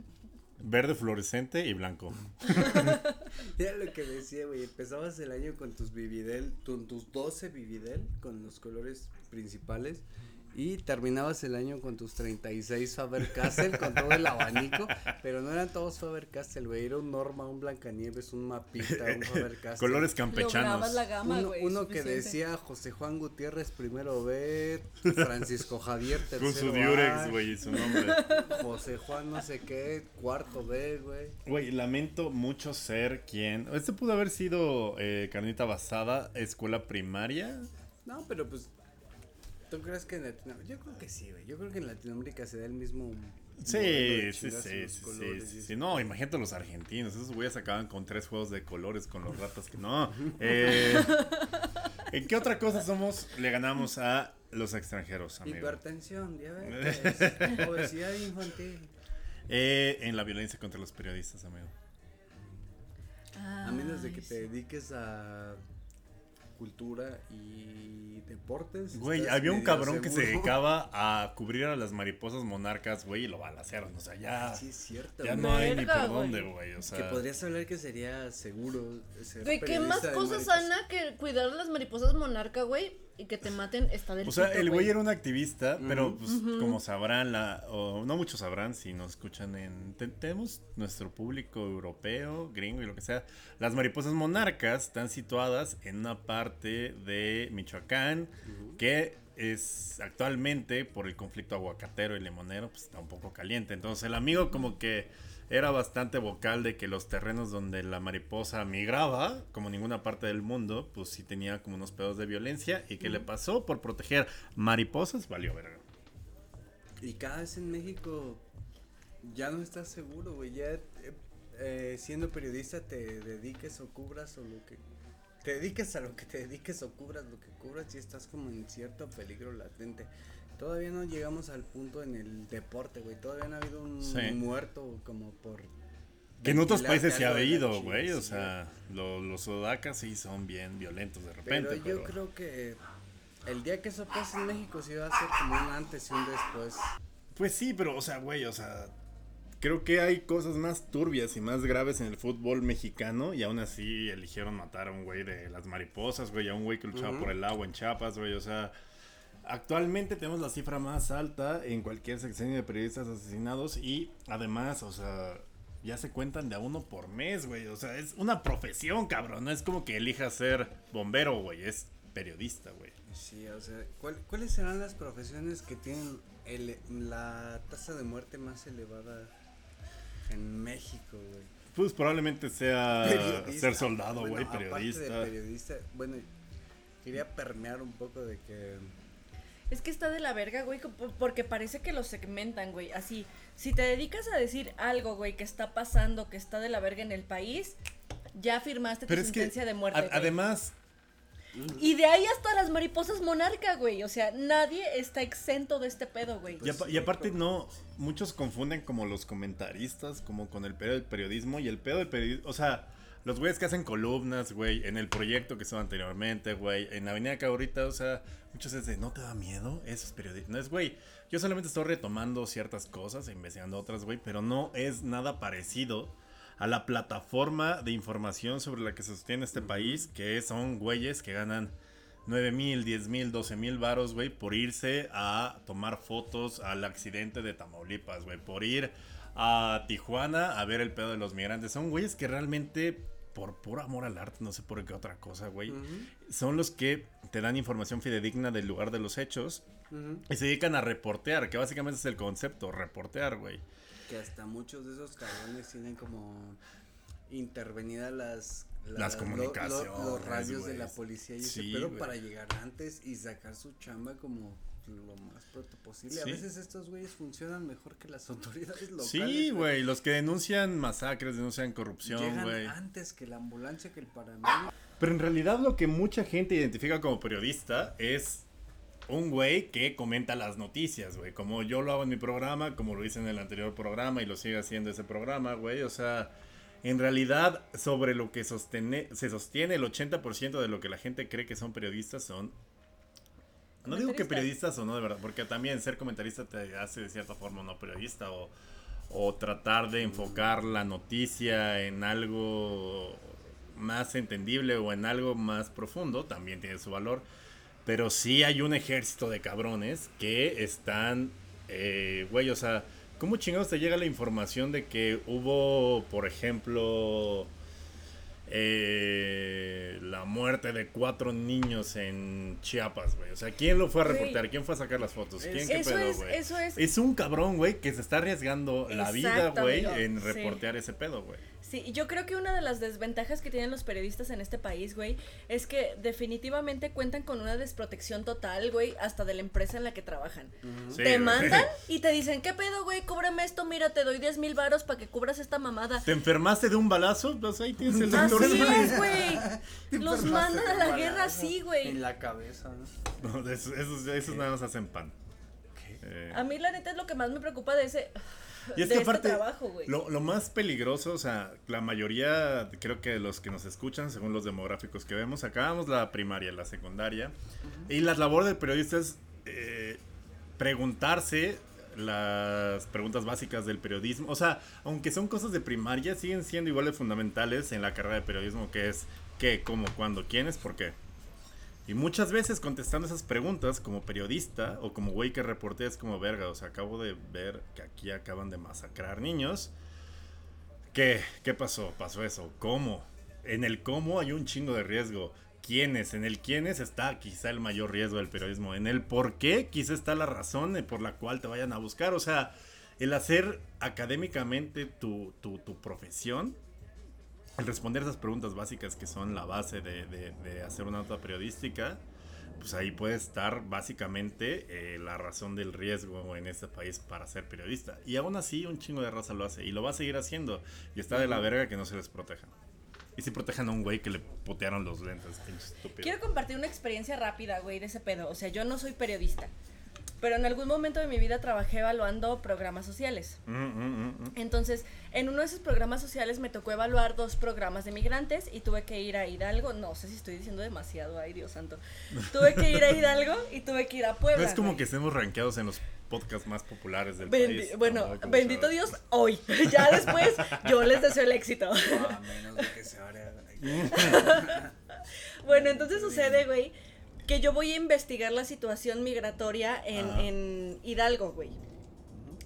verde fluorescente y blanco. *laughs* Era lo que decía, güey, empezabas el año con tus Vividel, con tus 12 Vividel, con los colores principales. Y terminabas el año con tus 36 Faber Castell con todo el abanico, *laughs* pero no eran todos Faber Castell, güey, era un Norma, un Blancanieves, un Mapita, un *laughs* Faber Castell. Colores campechanos. la gama, Uno, que decía José Juan Gutiérrez primero B, Francisco Javier *laughs* tercero Con su A, Durex, güey, y su nombre. José Juan no sé qué, cuarto B, güey. Güey, lamento mucho ser quien. Este pudo haber sido eh, carnita basada, escuela primaria. No, pero pues ¿Tú crees que en Latinoamérica? Yo creo que sí, güey. Yo creo que en Latinoamérica se da el mismo. Sí, sí, sí, sí. No, imagínate los argentinos. Esos güeyes acaban con tres juegos de colores con los ratas que no. *laughs* Eh, ¿En qué otra cosa somos? Le ganamos a los extranjeros, amigo. Hipertensión, diabetes, *laughs* obesidad infantil. Eh, en la violencia contra los periodistas, amigo. A menos de que te dediques a cultura y deportes. Güey, había un cabrón que se seguro. dedicaba a cubrir a las mariposas monarcas, güey, y lo balacearon. O sea, ya, Sí, es cierto. ya güey. no hay ni por dónde, güey. O sea, Que podrías hablar que sería seguro ser Güey, ¿qué más de cosas sana que cuidar a las mariposas monarca, güey? Y que te maten está del O sea, pito, el güey era un activista, pero pues, como sabrán, la, o no muchos sabrán si nos escuchan en... te- tenemos nuestro público europeo, gringo y lo que sea. Las mariposas monarcas están situadas en una parte de Michoacán que es actualmente por el conflicto aguacatero y limonero, pues está un poco caliente. Entonces el amigo como que era bastante vocal de que los terrenos donde la mariposa migraba, como ninguna parte del mundo, pues sí tenía como unos pedos de violencia y que le pasó por proteger mariposas, valió verga. Y cada vez en México ya no estás seguro, güey. Ya eh, eh, siendo periodista te dediques o cubras o lo que... Te dediques a lo que te dediques o cubras lo que cubras y estás como en cierto peligro latente. Todavía no llegamos al punto en el deporte, güey. Todavía no ha habido un Sí. muerto como por... Que en otros países se ha habido, güey. O sea, lo- los sudacas sí son bien violentos de repente. Pero Pero, yo creo que el día que eso pase en México sí va a ser como un antes y un después. Pues sí, pero, o sea, güey, o sea, creo que hay cosas más turbias y más graves en el fútbol mexicano y aún así eligieron matar a un güey de las mariposas, güey, a un güey que luchaba por el agua en Chiapas, güey, o sea, actualmente tenemos la cifra más alta en cualquier sexenio de periodistas asesinados y además, o sea, ya se cuentan de a uno por mes, güey, o sea, es una profesión, cabrón, no es como que elijas ser bombero, güey, es periodista, güey. Sí, o sea, ¿cuál- ¿cuáles serán las profesiones que tienen el- la tasa de muerte más elevada en México, güey? Pues probablemente sea Periodista. ser soldado, Bueno, güey, de periodista, bueno, quería permear un poco de que Es que está de la verga, güey, porque parece que lo segmentan, güey. Así, si te dedicas a decir algo, güey, que está pasando, que está de la verga en el país, ya firmaste Pero tu sentencia de muerte. a- güey. además, Y de ahí hasta las mariposas monarca, güey. O sea, nadie está exento de este pedo, güey. y, y aparte no, muchos confunden como los comentaristas, como con el pedo del periodismo y el pedo del periodismo, o sea, los güeyes que hacen columnas, güey, en el proyecto que estuvo anteriormente, güey, en Avenida Caurita, o sea, muchos es de, ¿no te da miedo? Eso es periodismo. No es, güey, yo solamente estoy retomando ciertas cosas e investigando otras, güey, pero no es nada parecido a la plataforma de información sobre la que se sostiene este país, que son güeyes que ganan 9 mil, 10 mil, 12 mil varos, güey, por irse a tomar fotos al accidente de Tamaulipas, güey, por ir a Tijuana a ver el pedo de los migrantes. Son güeyes que realmente, por puro amor al arte, no sé por qué otra cosa, güey, son los que te dan información fidedigna del lugar de los hechos y se dedican a reportear, que básicamente es el concepto, reportear, güey. que hasta muchos de esos cabrones tienen como intervenidas las Las lo- lo- comunicaciones, los radios de la policía y Sí, ese pedo para llegar antes y sacar su chamba como lo más pronto posible. A veces estos güeyes funcionan mejor que las *laughs* autoridades locales. Sí, güey, los que denuncian masacres, denuncian corrupción, güey. antes que la ambulancia, que el paramédico. Pero en realidad lo que mucha gente identifica como periodista es un güey que comenta las noticias, güey. Como yo lo hago en mi programa, como lo hice en el anterior programa y lo sigue haciendo ese programa, güey. O sea, en realidad sobre lo que sostene- se sostiene el 80% de lo que la gente cree que son periodistas son... No digo que periodistas o no, de verdad, porque también ser comentarista te hace de cierta forma no periodista o, o tratar de enfocar la noticia en algo más entendible o en algo más profundo, también tiene su valor. Pero sí hay un ejército de cabrones que están, eh, güey, o sea, ¿cómo chingados te llega la información de que hubo, por ejemplo, eh, la muerte de cuatro niños en Chiapas, güey? O sea, ¿quién lo fue a reportar? ¿Quién fue a sacar las fotos? Es- ¿Quién qué Eso pedo, es, güey? eso es. Es un cabrón, güey, que se está arriesgando la vida, güey, en Sí. reportear ese pedo, güey. Sí, yo creo que una de las desventajas que tienen los periodistas en este país, güey, es que definitivamente cuentan con una desprotección total, güey, hasta de la empresa en la que trabajan. Sí, te güey. mandan *laughs* y te dicen, ¿qué pedo, güey? Cúbreme esto, mira, te doy 10 mil varos para que cubras esta mamada. ¿Te enfermaste de un balazo? Pues ahí tienes el Así doctor. es, *laughs* güey. Los mandan a la guerra así, güey. En la cabeza, ¿no? No, esos, esos, esos nada más hacen pan. Eh, A mí la neta es lo que más me preocupa de ese... Y es de que este aparte, trabajo, lo, lo más peligroso, o sea, la mayoría, creo que los que nos escuchan, según los demográficos que vemos, acabamos la primaria, la secundaria, y la labor del periodista es eh, preguntarse las preguntas básicas del periodismo. O sea, aunque son cosas de primaria, siguen siendo igual de fundamentales en la carrera de periodismo, que es qué, cómo, cuándo, quiénes, por qué. Y muchas veces contestando esas preguntas como periodista o como güey que reportea es como verga, o sea, acabo de ver que aquí acaban de masacrar niños. ¿Qué? ¿Qué pasó? ¿Pasó eso? ¿Cómo? En el cómo hay un chingo de riesgo. ¿Quiénes? En el quiénes está quizá el mayor riesgo del periodismo. En el por qué quizá está la razón por la cual te vayan a buscar. O sea, el hacer académicamente tu, tu, tu profesión el responder esas preguntas básicas que son la base de, de- de hacer una nota periodística, pues ahí puede estar básicamente eh, la razón del riesgo en este país para ser periodista. Y aún así un chingo de raza lo hace y lo va a seguir haciendo. Y está de la verga que no se les proteja. Y si protejan a un güey que le putearon los lentes. Quiero compartir una experiencia rápida, güey, de ese pedo. O sea, yo no soy periodista. Pero en algún momento de mi vida trabajé evaluando programas sociales. Mm, mm, mm, mm. Entonces, en uno de esos programas sociales me tocó evaluar dos programas de migrantes y tuve que ir a Hidalgo. No sé si estoy diciendo demasiado, ay Dios santo. Tuve que ir a Hidalgo y tuve que ir a Puebla. No es como güey. que estemos rankeados en los podcasts más populares del Bendi- país. bueno, bendito. Dios, hoy. *laughs* ya después yo les deseo el éxito. A menos de que se abra. *laughs* Bueno, entonces sucede, güey, que yo voy a investigar la situación migratoria en, en Hidalgo, güey.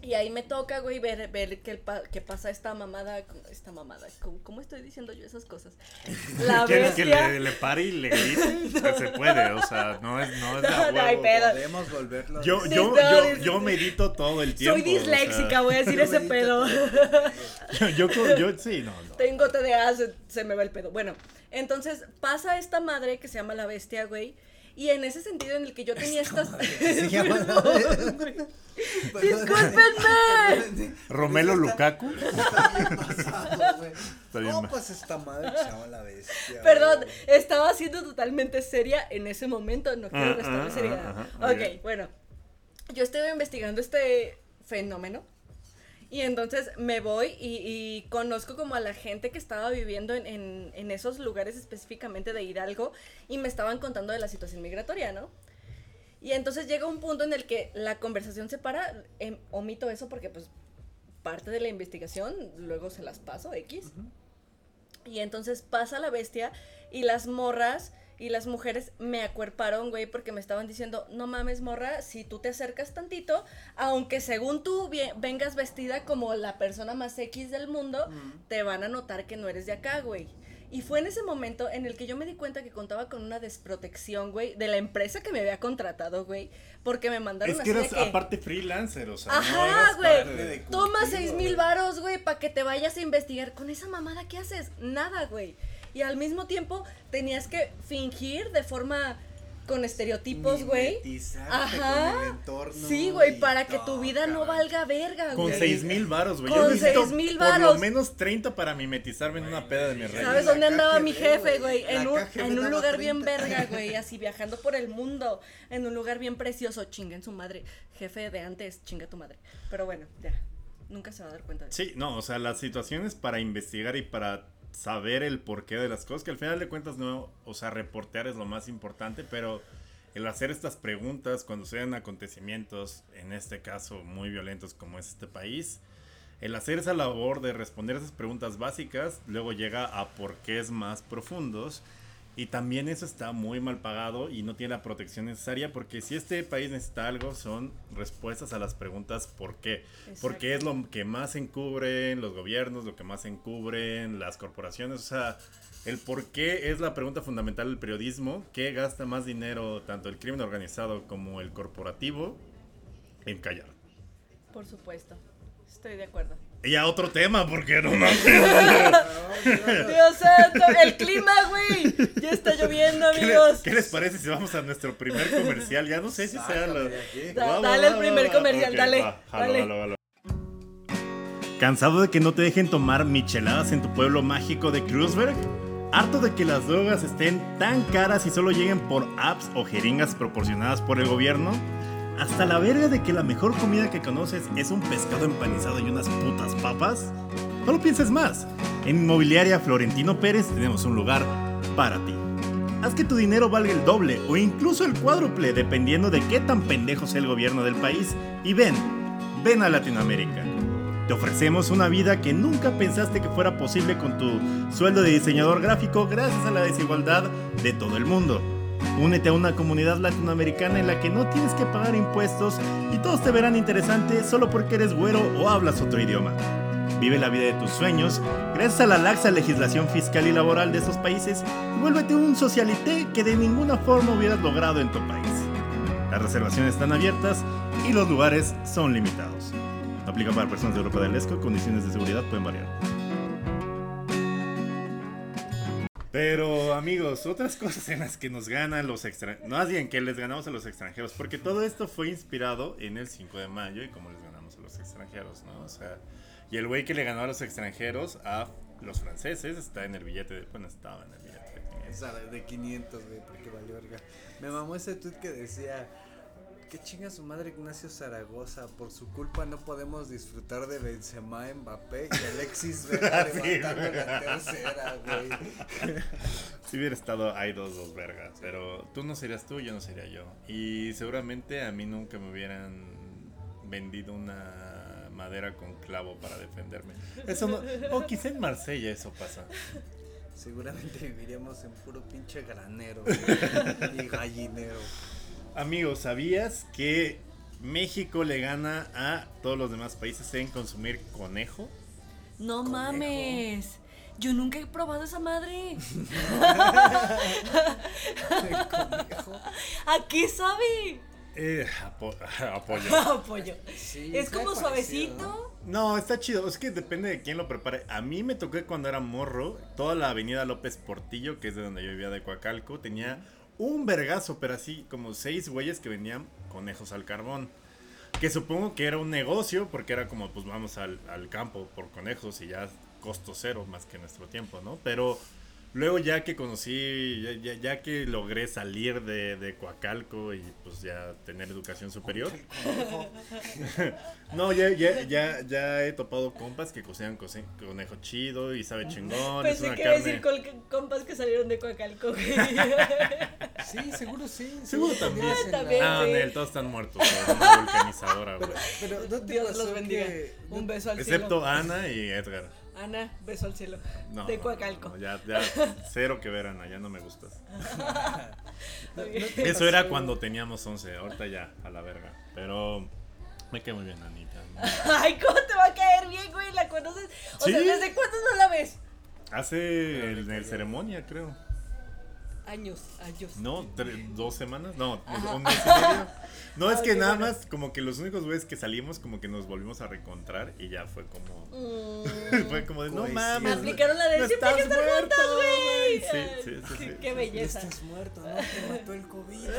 Y ahí me toca, güey, ver, ver qué, pa- qué pasa esta mamada, esta mamada, ¿cómo, cómo estoy diciendo yo esas cosas? *laughs* La ¿Quieres que bestia. le, le pare y le grite? *laughs* Se puede, o sea, no es, no es de a No, no hay pedo. Podemos volverlo. Yo, Sí, yo, no, yo, yo medito todo el tiempo. Soy disléxica, o voy a decir Yo ese pedo. *laughs* yo, yo, yo- sí, no, no. Tengo TDA, se, se me va el pedo. Bueno, entonces pasa esta madre que se llama la bestia, güey. Y en ese sentido en el que yo tenía estas... *laughs* Perdón. ¡Discúlpenme! Romelo Lukaku. Está bien pasado, güey. Está bien No, ma- pues esta madre que se llama la bestia. Perdón, estaba siendo totalmente seria en ese momento, no quiero Ah, restarle ah, seriedad. ah, ok, ok. bueno. Yo estuve investigando este fenómeno y entonces me voy y, y conozco como a la gente que estaba viviendo en, en- en esos lugares específicamente de Hidalgo y me estaban contando de la situación migratoria, ¿no? Y entonces llega un punto en el que la conversación se para, em, omito eso porque pues parte de la investigación, luego se las paso, X. Y entonces pasa la bestia y las morras y las mujeres me acuerparon, güey, porque me estaban diciendo, no mames, morra, si tú te acercas tantito, aunque según tú vengas vestida como la persona más X del mundo, te van a notar que no eres de acá, güey. Y fue en ese momento en el que yo me di cuenta que contaba con una desprotección, güey, de la empresa que me había contratado, güey, porque me mandaron Es que de eras que- aparte freelancer, o sea, Ajá, güey. Toma seis mil varos, güey, para que te vayas a investigar. Con esa mamada, ¿qué haces? Nada, güey. Y al mismo tiempo tenías que fingir de forma con estereotipos, güey. Ajá. con el entorno Sí, güey, para que tu vida no valga verga, Con güey. seis mil varos, güey. Con Yo necesito 6,000 por lo varos. menos 30 para mimetizarme en una peda de mi rey. ¿Sabes dónde andaba mi jefe, güey. En un, en lugar bien 30. verga, *laughs* güey, así viajando por el mundo, en un lugar bien precioso, chinguen su madre. Jefe de antes, chinga tu madre. Pero bueno, ya, nunca se va a dar cuenta de eso. Sí, no, o sea, las situaciones para investigar y para saber el porqué de las cosas, que al final de cuentas no, o sea, reportear es lo más importante, pero el hacer estas preguntas cuando sean acontecimientos, en este caso muy violentos como es este país, el hacer esa labor de responder esas preguntas básicas, luego llega a porqués más profundos. Y también eso está muy mal pagado y no tiene la protección necesaria porque si este país necesita algo son respuestas a las preguntas ¿por qué? Porque es lo que más encubren los gobiernos, lo que más encubren las corporaciones. O sea, el por qué es la pregunta fundamental del periodismo. ¿Qué gasta más dinero tanto el crimen organizado como el corporativo en callar? Por supuesto, estoy de acuerdo. Y a otro tema, porque no *laughs* mames. Dios santo, el clima, güey. Ya está lloviendo, ¿Qué, le- amigos. qué les parece si vamos a nuestro primer comercial? Ya no sé si sea. Da- va, dale el primer va, comercial, dale, va, jalo, dale. jalo, jalo. ¿Cansado de que no te dejen tomar micheladas en tu pueblo mágico de Kreuzberg? ¿Harto de que las drogas estén tan caras y solo lleguen por apps o jeringas proporcionadas por el gobierno? Hasta la verga de que la mejor comida que conoces es un pescado empanizado y unas putas papas? No lo pienses más. En Inmobiliaria Florentino Pérez tenemos un lugar para ti. Haz que tu dinero valga el doble o incluso el cuádruple dependiendo de qué tan pendejo sea el gobierno del país. Y ven, ven a Latinoamérica. Te ofrecemos una vida que nunca pensaste que fuera posible con tu sueldo de diseñador gráfico gracias a la desigualdad de todo el mundo. Únete a una comunidad latinoamericana en la que no tienes que pagar impuestos y todos te verán interesante solo porque eres güero o hablas otro idioma. Vive la vida de tus sueños gracias a la laxa legislación fiscal y laboral de esos países y vuélvete un socialité que de ninguna forma hubieras logrado en tu país. Las reservaciones están abiertas y los lugares son limitados. Aplica para personas de Europa del Este, condiciones de seguridad pueden variar. Pero amigos, otras cosas en las que nos ganan los extranjeros, no más bien que les ganamos a los extranjeros, porque todo esto fue inspirado en el 5 de mayo y cómo les ganamos a los extranjeros, ¿no? O sea, y el güey que le ganó a los extranjeros a los franceses está en el billete de, bueno, estaba en el billete de 500. O sea, de 500, güey, porque valió verga. Me mamó ese tweet que decía, que chinga su madre Ignacio Zaragoza, por su culpa no podemos disfrutar de Benzema, Mbappé y Alexis *laughs* Vega Sí, levantando güey. la tercera, güey. *laughs* Si hubiera estado, hay dos, dos vergas, pero tú no serías tú, yo no sería yo. Y seguramente a mí nunca me hubieran vendido una madera con clavo para defenderme. Eso no, o quizá en Marsella eso pasa. Seguramente viviríamos en puro pinche granero *laughs* güey, y gallinero. Amigos, ¿sabías que México le gana a todos los demás países en consumir conejo? No Conejo. mames. Yo nunca he probado esa madre. *laughs* *laughs* Conejo. ¿A qué sabe? Eh, apo- *laughs* apoyo. Apoyo. Sí, es como parecido, suavecito. No, está chido. Es que depende de quién lo prepare. A mí me tocó cuando era morro, toda la avenida López Portillo, que es de donde yo vivía de Coacalco, tenía un vergazo, pero así como seis güeyes que vendían conejos al carbón. Que supongo que era un negocio, porque era como, pues vamos al, al campo por conejos y ya costo cero más que nuestro tiempo, ¿no? Pero luego ya que conocí, ya, ya- ya que logré salir de, de Coacalco y pues ya tener educación superior, *laughs* no, ya, ya, ya, ya he topado compas que cocinan conejo chido y sabe chingón. es Pensé una que iba a carne. decir compas que salieron de Coacalco. Sí, seguro sí. Seguro también. la- También. Ah, güey. Nel, todos están muertos. una vulcanizadora, güey. Dios los bendiga. que- Un beso al Excepto cielo. Ana y Edgar. Ana, beso al cielo. No, de no, Coacalco. no, ya, ya, cero que ver, Ana, ya no me gustas. *laughs* Eso era cuando teníamos 11, ahorita ya, a la verga. Pero me quedé muy bien, Anita. *laughs* Ay, ¿cómo te va a caer bien, güey? ¿La conoces? O sea, Sí. ¿desde cuándo no la ves? Hace el, el ceremonia, creo. Años, años. No, dos semanas, no, Ajá. un mes y medio. No, es Ah, que nada bueno. más, como que los únicos güeyes que salimos, como que nos volvimos a reencontrar y ya fue como. Mm. *laughs* fue como de, no mames. Aplicaron la de no siempre hay que estás estar muerto, juntas, güey. Sí, sí, sí. sí. Qué belleza. estás muerto, no te mató el COVID. *laughs*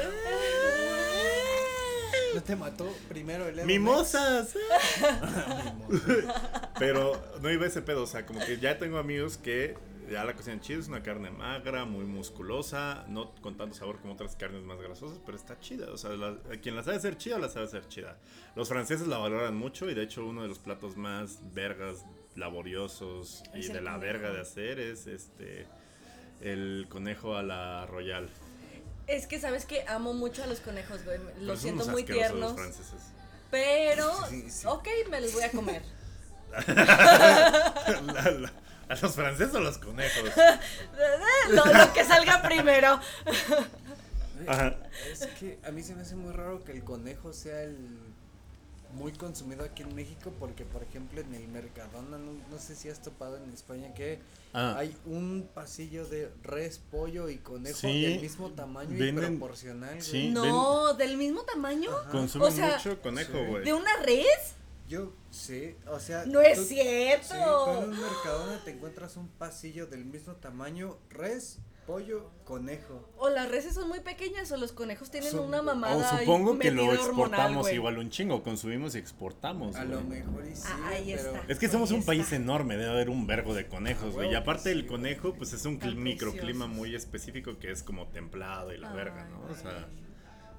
No te mató primero el Edomex? Mimosas. *laughs* Mimosa. Pero no iba ese pedo, o sea, como que ya tengo amigos que ya la cocinan chido, es una carne magra, muy musculosa, no con tanto sabor como otras carnes más grasosas, pero está chida, o sea, la- quien la sabe hacer chida, la sabe hacer chida. Los franceses la valoran mucho y de hecho uno de los platos más vergas, laboriosos y de la conejo. verga de hacer es este el conejo a la royal. Es que sabes que amo mucho a los conejos, güey. Los siento muy tiernos. Los franceses. Pero, Sí, sí. ok, me los voy a comer. *laughs* La- la- ¿A los franceses o los conejos? *laughs* lo, lo que salga primero. Ajá. Es que a mí se me hace muy raro que el conejo sea el muy consumido aquí en México porque por ejemplo en el Mercadona no, no sé si has topado en España que Ah. hay un pasillo de res, pollo y conejo Sí, del mismo tamaño venden- y proporcional. güey. sí. No, del mismo tamaño. Consumen O sea, mucho conejo, sí. güey. ¿De una res? Yo sí, o sea, No es tú- cierto. Sí, tú en un Mercadona te encuentras un pasillo del mismo tamaño, res, pollo, conejo. O las reses son muy pequeñas o los conejos tienen Son- una O mamada. supongo que lo hormonal, exportamos igual un chingo, consumimos y exportamos. A güey. lo mejor y sí, Ah, ahí pero está. Es que somos Ahí un país enorme, debe haber un vergo de conejos, Ah, güey. Y aparte que el sí, conejo, güey. pues es un Tan microclima preciosos. muy específico que es como templado y la verga, ¿no? O sea,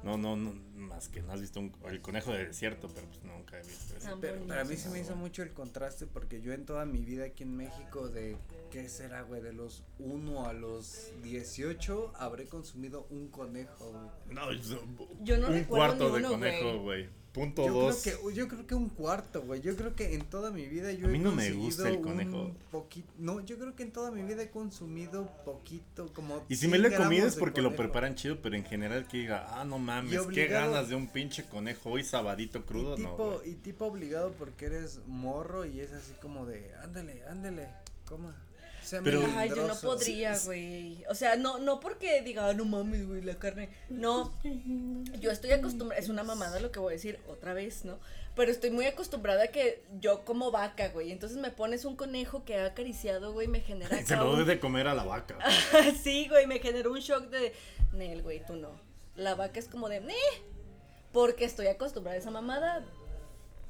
No, no, no, más que no has visto un- el conejo de desierto, pero pues nunca he visto eso. Ah, Pero para mí se me hizo mucho el contraste porque yo en toda mi vida aquí en México de ¿qué será, güey? De los 1 a los 18 habré consumido un conejo, güey. No, yo- Yo no un recuerdo cuarto ni de uno, conejo, güey. Punto Yo dos. creo que yo creo que un cuarto, güey. Yo creo que en toda mi vida yo A mí he no me gusta el un conejo. poquito. No, yo creo que en toda mi vida he consumido poquito como Y si me lo he 100 comido es porque lo preparan chido, pero en general que diga, ah, no mames, qué obligado- ganas de un pinche conejo hoy sabadito crudo, y no. y tipo obligado porque eres morro y es así como de, ándale, ándale, coma. Pero- Ay, yo no melindroso". podría, güey. O sea, no, no porque diga, "Ah, no mames, güey, la carne. No, yo estoy acostumbrada, es una mamada lo que voy a decir otra vez, ¿no? Pero estoy muy acostumbrada a que yo como vaca, güey. Entonces me pones un conejo que ha acariciado, güey, me genera *laughs* Se lo doy de comer a la vaca. *laughs* sí, güey, me generó un shock de, Nel, güey, tú no. La vaca es como de, "Neh", porque estoy acostumbrada a esa mamada,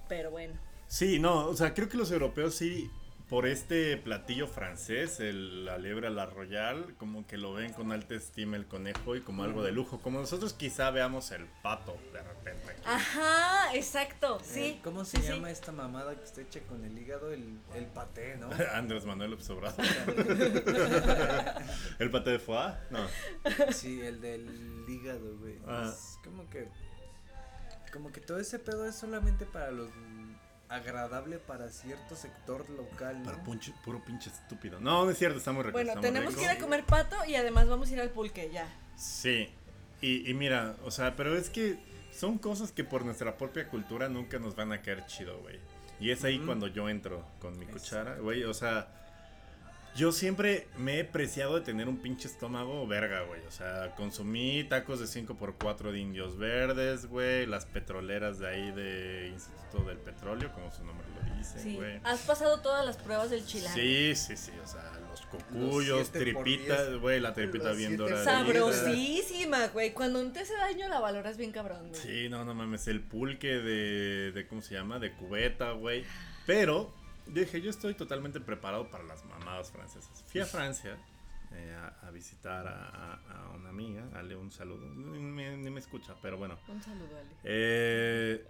pero bueno. Sí, no, o sea, creo que los europeos sí, por este platillo francés, el, la liebre a la royal, como que lo ven con alta estima el conejo y como algo de lujo. Como nosotros quizá veamos el pato de repente. aquí. Ajá, exacto, Eh, sí. ¿Cómo se sí, sí. llama esta mamada que está hecha con el hígado? El, el paté, ¿no? *laughs* Andrés Manuel López Obrador. *laughs* ¿El paté de foie? No. Sí, el del hígado, güey. Ah. Es como que. Como que todo ese pedo es solamente para los. agradable para cierto sector local, ¿no? Para punche- puro pinche estúpido. No, no es cierto, está muy rico. Bueno, tenemos rico. que ir a comer pato y además vamos a ir al pulque, ya. Sí, y, y mira, o sea, pero es que son cosas que por nuestra propia cultura nunca nos van a caer chido, güey. Y es ahí cuando yo entro con mi Exacto. cuchara, güey, o sea, yo siempre me he preciado de tener un pinche estómago verga, güey. O sea, consumí tacos de 5x4 de indios verdes, güey, las petroleras de ahí de Instituto del Petróleo, como su nombre lo dice, Sí. güey. Has pasado todas las pruebas del chilango. Sí, sí, sí, o sea, los cocuyos, tripitas, güey, la tripita Los bien dorada. Sabrosísima, güey. Cuando no te hace daño la valoras bien cabrón, güey. Sí, no, no mames, el pulque de, de ¿cómo se llama? De cubeta, güey. Pero dije, yo estoy totalmente preparado para las mamadas francesas. Fui a Francia eh, a, a visitar a, a- a una amiga, dale un saludo, ni me, ni me escucha, pero bueno. Un saludo, Ale. Eh,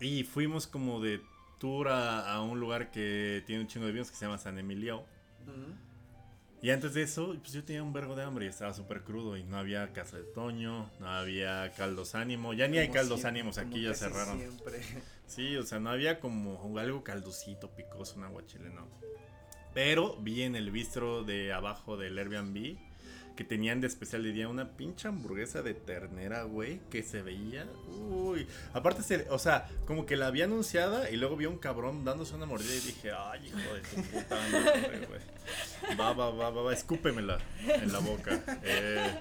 y fuimos como de tour a, a un lugar que tiene un chingo de vinos que se llama San Emilio. Y antes de eso, pues yo tenía un vergo de hambre y estaba súper crudo y no había casa de Toño, no había caldos ánimo, ya ni hay caldos siempre, ánimos aquí, ya cerraron. Siempre. Sí, o sea, no había como algo caldosito, picoso, un aguachile, no. Pero vi en el bistro de abajo del Airbnb que tenían de especial de día una pinche hamburguesa de ternera, güey, que se veía. Uy, aparte, se, o sea, como que la había anunciada y luego vi a un cabrón dándose una mordida y dije, ay, hijo de tu puta madre, güey. Va, va, va, va, va, escúpemela en la boca. Eh,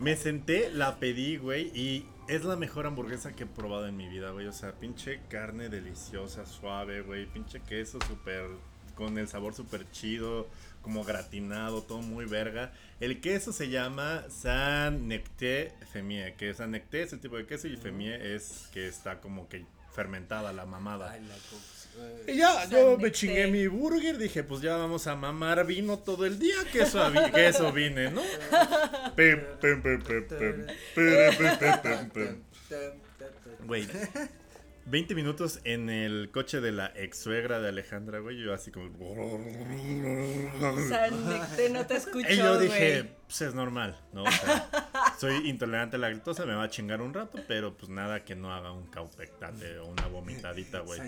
me senté, la pedí, güey, y es la mejor hamburguesa que he probado en mi vida, güey. O sea, pinche carne deliciosa, suave, güey. Pinche queso súper, con el sabor súper chido, como gratinado, todo muy verga. El queso se llama San Necté Femie, que San Necté es el tipo de queso y Femie es que está como que fermentada la mamada. Ay, la Y ya, San yo me chingué mi burger, dije, pues ya vamos a mamar vino todo el día, que eso, que eso vine, ¿no? Pem, pem, pem, pem, pem, pere, pem, pem, pem, pem. Güey, 20 minutos en el coche de la ex suegra de Alejandra, güey, yo así como... San Necté no te escuchó, Y yo dije, pues es normal, ¿no? O sea, soy intolerante a la lactosa, me va a chingar un rato, pero pues nada que no haga un caupectate o una vomitadita, güey.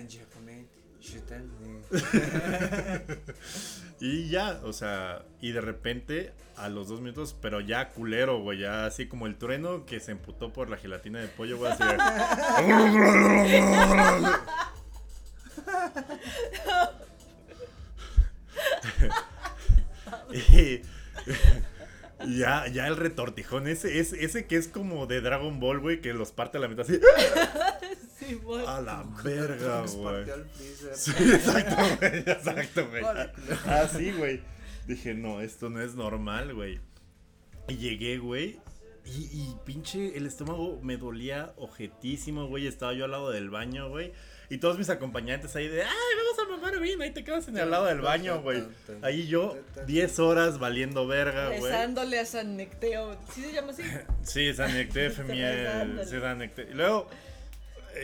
Y ya, o sea, y de repente a los dos minutos, pero ya culero, güey, ya así como el trueno que se emputó por la gelatina de pollo, güey, así ya, ya el retortijón, ese, ese, ese que es como de Dragon Ball, güey, que los parte a la mitad así. A la verga, güey. Sí, exacto, güey. Exacto, güey. Así, güey. Dije, no, esto no es normal, güey. Y llegué, güey. Y, y pinche, el estómago me dolía ojetísimo, güey. Estaba yo al lado del baño, güey. Y todos mis acompañantes ahí de, ay, vamos a mamar bien, ahí te quedas en el lado del baño, güey. Ahí yo, 10 horas valiendo verga, güey. Besándole a San Necteo. ¿Sí se llama así? Sí, Sanecté, miel. Besándole. Sí, Sanecté. Y luego,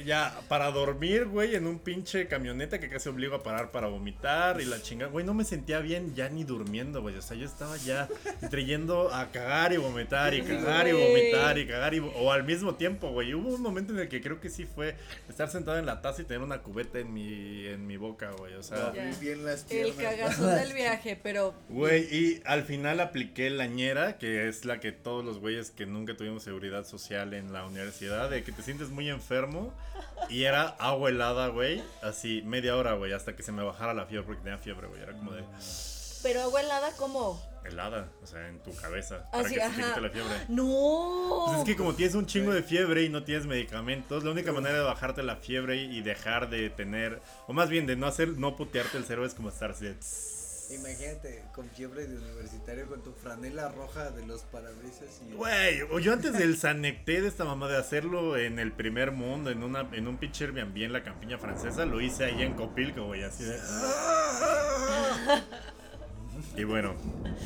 ya, para dormir, güey, en un pinche camioneta que casi obligo a parar para vomitar y la chingada. Güey, no me sentía bien ya ni durmiendo, güey. O sea, yo estaba ya entre yendo a cagar y vomitar y cagar y vomitar y cagar y... O al mismo tiempo, güey. Hubo un momento en el que creo que sí fue estar sentado en la taza y tener una cubeta en mi, en mi boca, güey. O sea... Bien las El cagazón *laughs* del viaje, pero. Güey, y al final apliqué la ñera, que es la que todos los güeyes que nunca tuvimos seguridad social en la universidad, de que te sientes muy enfermo. Y era agua helada, güey, así media hora, güey, hasta que se me bajara la fiebre, porque tenía fiebre, güey. Era como de Pero agua helada, ¿cómo? helada, o sea, en tu cabeza, para Así, que se te ajá. quite la fiebre. No. Pues es que como tienes un chingo de fiebre y no tienes medicamentos, la única manera de bajarte la fiebre y dejar de tener, o más bien de no hacer, no putearte el cerebro es como estar así de... Imagínate con fiebre de universitario con tu franela roja de los parabrisas y Güey, o yo antes del Sanecté de esta mamá de hacerlo en el primer mundo, en una en un pinche Airbnb en la campiña francesa, lo hice ahí en Copilco, güey, así de... *laughs* Y bueno,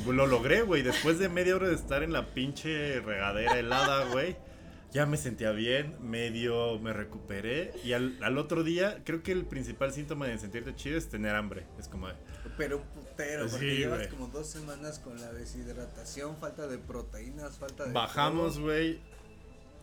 lo logré, güey, después de media hora de estar en la pinche regadera helada, güey. Ya me sentía bien, medio me recuperé y al, al otro día creo que el principal síntoma de sentirte chido es tener hambre. Es como, de, pero un putero, porque Sí, llevas como dos semanas con la deshidratación, falta de proteínas, falta de bajamos, güey,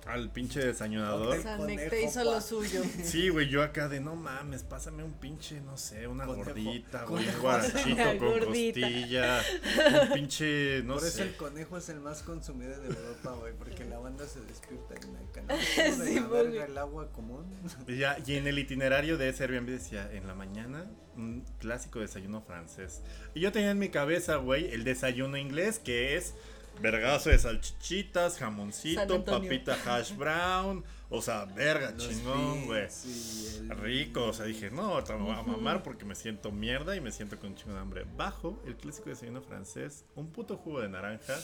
al pinche desayunador. San Necte Conejo, hizo pa. lo suyo. *laughs* Sí, güey, yo acá de no mames, pásame un pinche, no sé, una Conejo, gordita, güey, un guarachito con gordita. costilla, *laughs* un pinche, no Por eso sé. el conejo es el más consumido de Europa, güey, porque la banda se despierta en canal. *laughs* de la verga el agua común. Y, ya, y en el itinerario de ese Airbnb decía, en la mañana, un clásico desayuno francés. Y yo tenía en mi cabeza, güey, el desayuno inglés, que es vergazo de salchichitas, jamoncito, papita hash brown, o sea, verga, Los chingón, güey. el- Rico, o sea, dije, no, te me voy a mamar porque me siento mierda y me siento con un chingo de hambre. Bajo el clásico desayuno francés, un puto jugo de naranja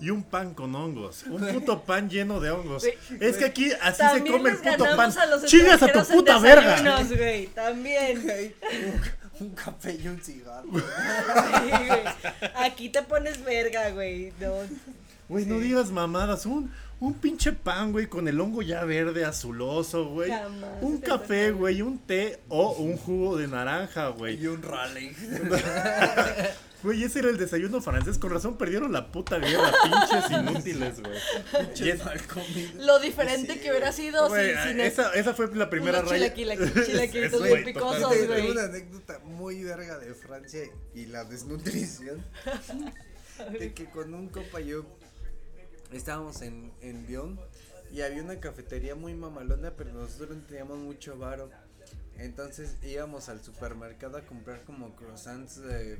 y un pan con hongos. Un puto pan lleno de hongos. Es que aquí así se come el puto pan. a los ¡Chingas a tu puta verga! güey, también. Un, un café y un cigarro. *laughs* Sí, güey. Aquí te pones verga, güey. No. Güey, no Sí. digas mamadas. Un, un pinche pan, güey, con el hongo ya verde, azuloso, güey. Jamás Un café, güey, un té o un jugo de naranja, güey. y un rally. *laughs* Güey, ese era el desayuno francés. Con razón perdieron la puta vida, pinches inútiles, güey. Pinches es- mal comidos. Lo diferente Sí, que hubiera sido Güey, sin, sin esa, esa fue la primera raya. *laughs* chilaquilitos bien güey, picosos, totalmente. Tengo güey. una anécdota muy verga de Francia y la desnutrición. *laughs* de que con un compa yo estábamos en, en Lyon y había una cafetería muy mamalona, pero nosotros no teníamos mucho varo. Entonces íbamos al supermercado a comprar como croissants de,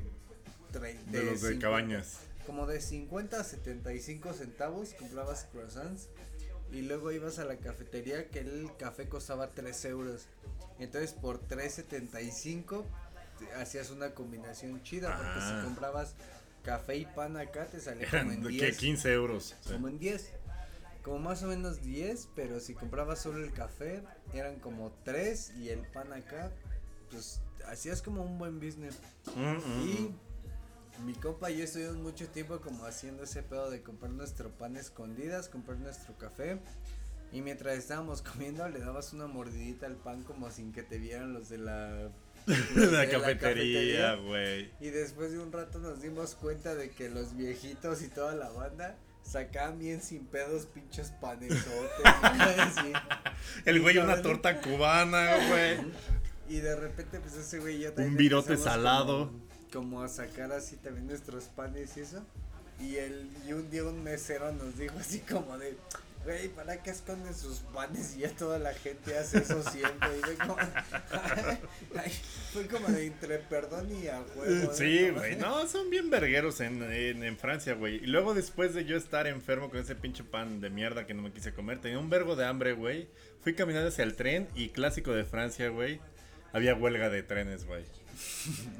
De los de 50 cabañas. Como de 50 a 75 centavos comprabas croissants y luego ibas a la cafetería que el café costaba 3 euros. Entonces por 3.75 te- hacías una combinación chida porque Ah. si comprabas café y pan acá te salía como Eran en de 10. que 15 euros. sí. Como en 10. Como más o menos 10, pero si comprabas solo el café eran como 3 y el pan acá pues hacías como un buen business. Mm, mm, Y mm. mi compa y yo estuvimos mucho tiempo como haciendo ese pedo de comprar nuestro pan a escondidas, comprar nuestro café. Y mientras estábamos *laughs* comiendo le dabas una mordidita al pan como sin que te vieran los de la... la *laughs* cafetería, güey. Y después de un rato nos dimos cuenta de que los viejitos y toda la banda sacaban bien sin pedos pinches panesotes. así. *laughs* El güey, una *laughs* torta cubana, güey. Y de repente, pues ese güey ya también Un virote salado. Como, como a sacar así también nuestros panes y eso. Y, el, y un día un mesero nos dijo así como de, güey, ¿para qué esconden sus panes? Y ya toda la gente hace eso siempre. Y fue como, *laughs* fue como de entre perdón y a. Sí, Como- güey. No, son bien vergueros en, en, en Francia, güey. Y luego después de yo estar enfermo con ese pinche pan de mierda que no me quise comer, tenía un vergo de hambre, güey. Fui caminando hacia el tren y clásico de Francia, güey. había huelga de trenes, güey.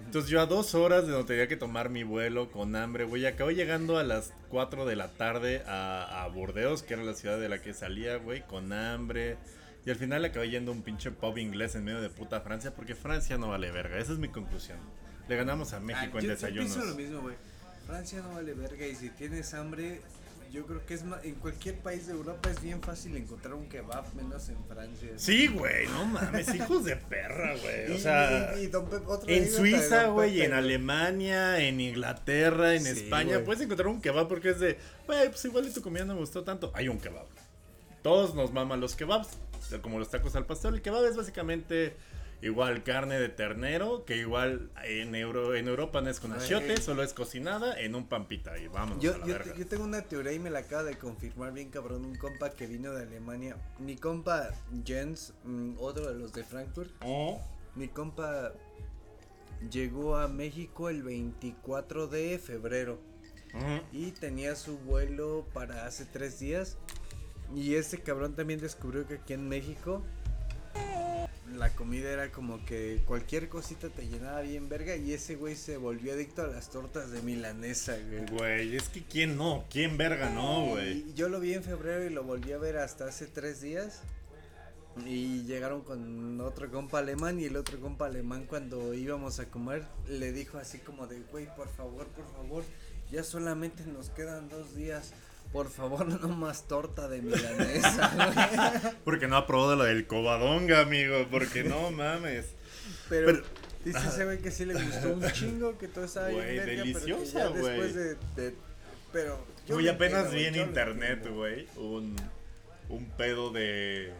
Entonces yo a dos horas de donde tenía que tomar mi vuelo con hambre, güey, acabé llegando a las 4 de la tarde a, a Burdeos, que era la ciudad de la que salía, güey, con hambre. Y al final acabé yendo a un pinche pub inglés en medio de puta Francia, porque Francia no vale verga. Esa es mi conclusión. Le ganamos a México Ah, en yo- desayunos. Yo pienso lo mismo, güey. Francia no vale verga y si tienes hambre, yo creo que es más, en cualquier país de Europa es bien fácil encontrar un kebab, menos en Francia. Sí, güey, no mames, hijos de perra, güey. Y- O sea, y- y don Pepe- en de Suiza, güey, en Alemania, en Inglaterra, en Sí, España, puedes encontrar un kebab porque es de, güey, pues igual y tu comida no me gustó tanto. Hay un kebab. Todos nos maman los kebabs, como los tacos al pastor. El kebab es básicamente igual carne de ternero, que igual en, Euro, en Europa no es con achiote, solo es cocinada en un pampita y vámonos Yo, a la yo, verga. yo tengo una teoría y me la acaba de confirmar bien cabrón un compa que vino de Alemania. Mi compa Jens, mm, otro de los de Frankfurt, Oh, mi compa llegó a México el 24 de febrero y tenía su vuelo para hace tres días. Y este cabrón también descubrió que aquí en México la comida era como que cualquier cosita te llenaba bien verga y ese güey se volvió adicto a las tortas de milanesa, güey. Güey, es que quién no, quién verga no, güey. Yo lo vi en febrero y lo volví a ver hasta hace tres días. Y llegaron con otro compa alemán y el otro compa alemán cuando íbamos a comer le dijo así como de, güey, por favor, por favor, ya solamente nos quedan dos días. Por favor, *laughs* no más torta de milanesa, güey". *laughs* Porque no ha probado lo del cobadonga, amigo. Porque no mames. Pero, Pero- dice ese güey que sí le gustó un chingo, que todo estaba bien Güey, deliciosa, güey. después de, de- pero lo apenas vi en internet, güey, un, un pedo de.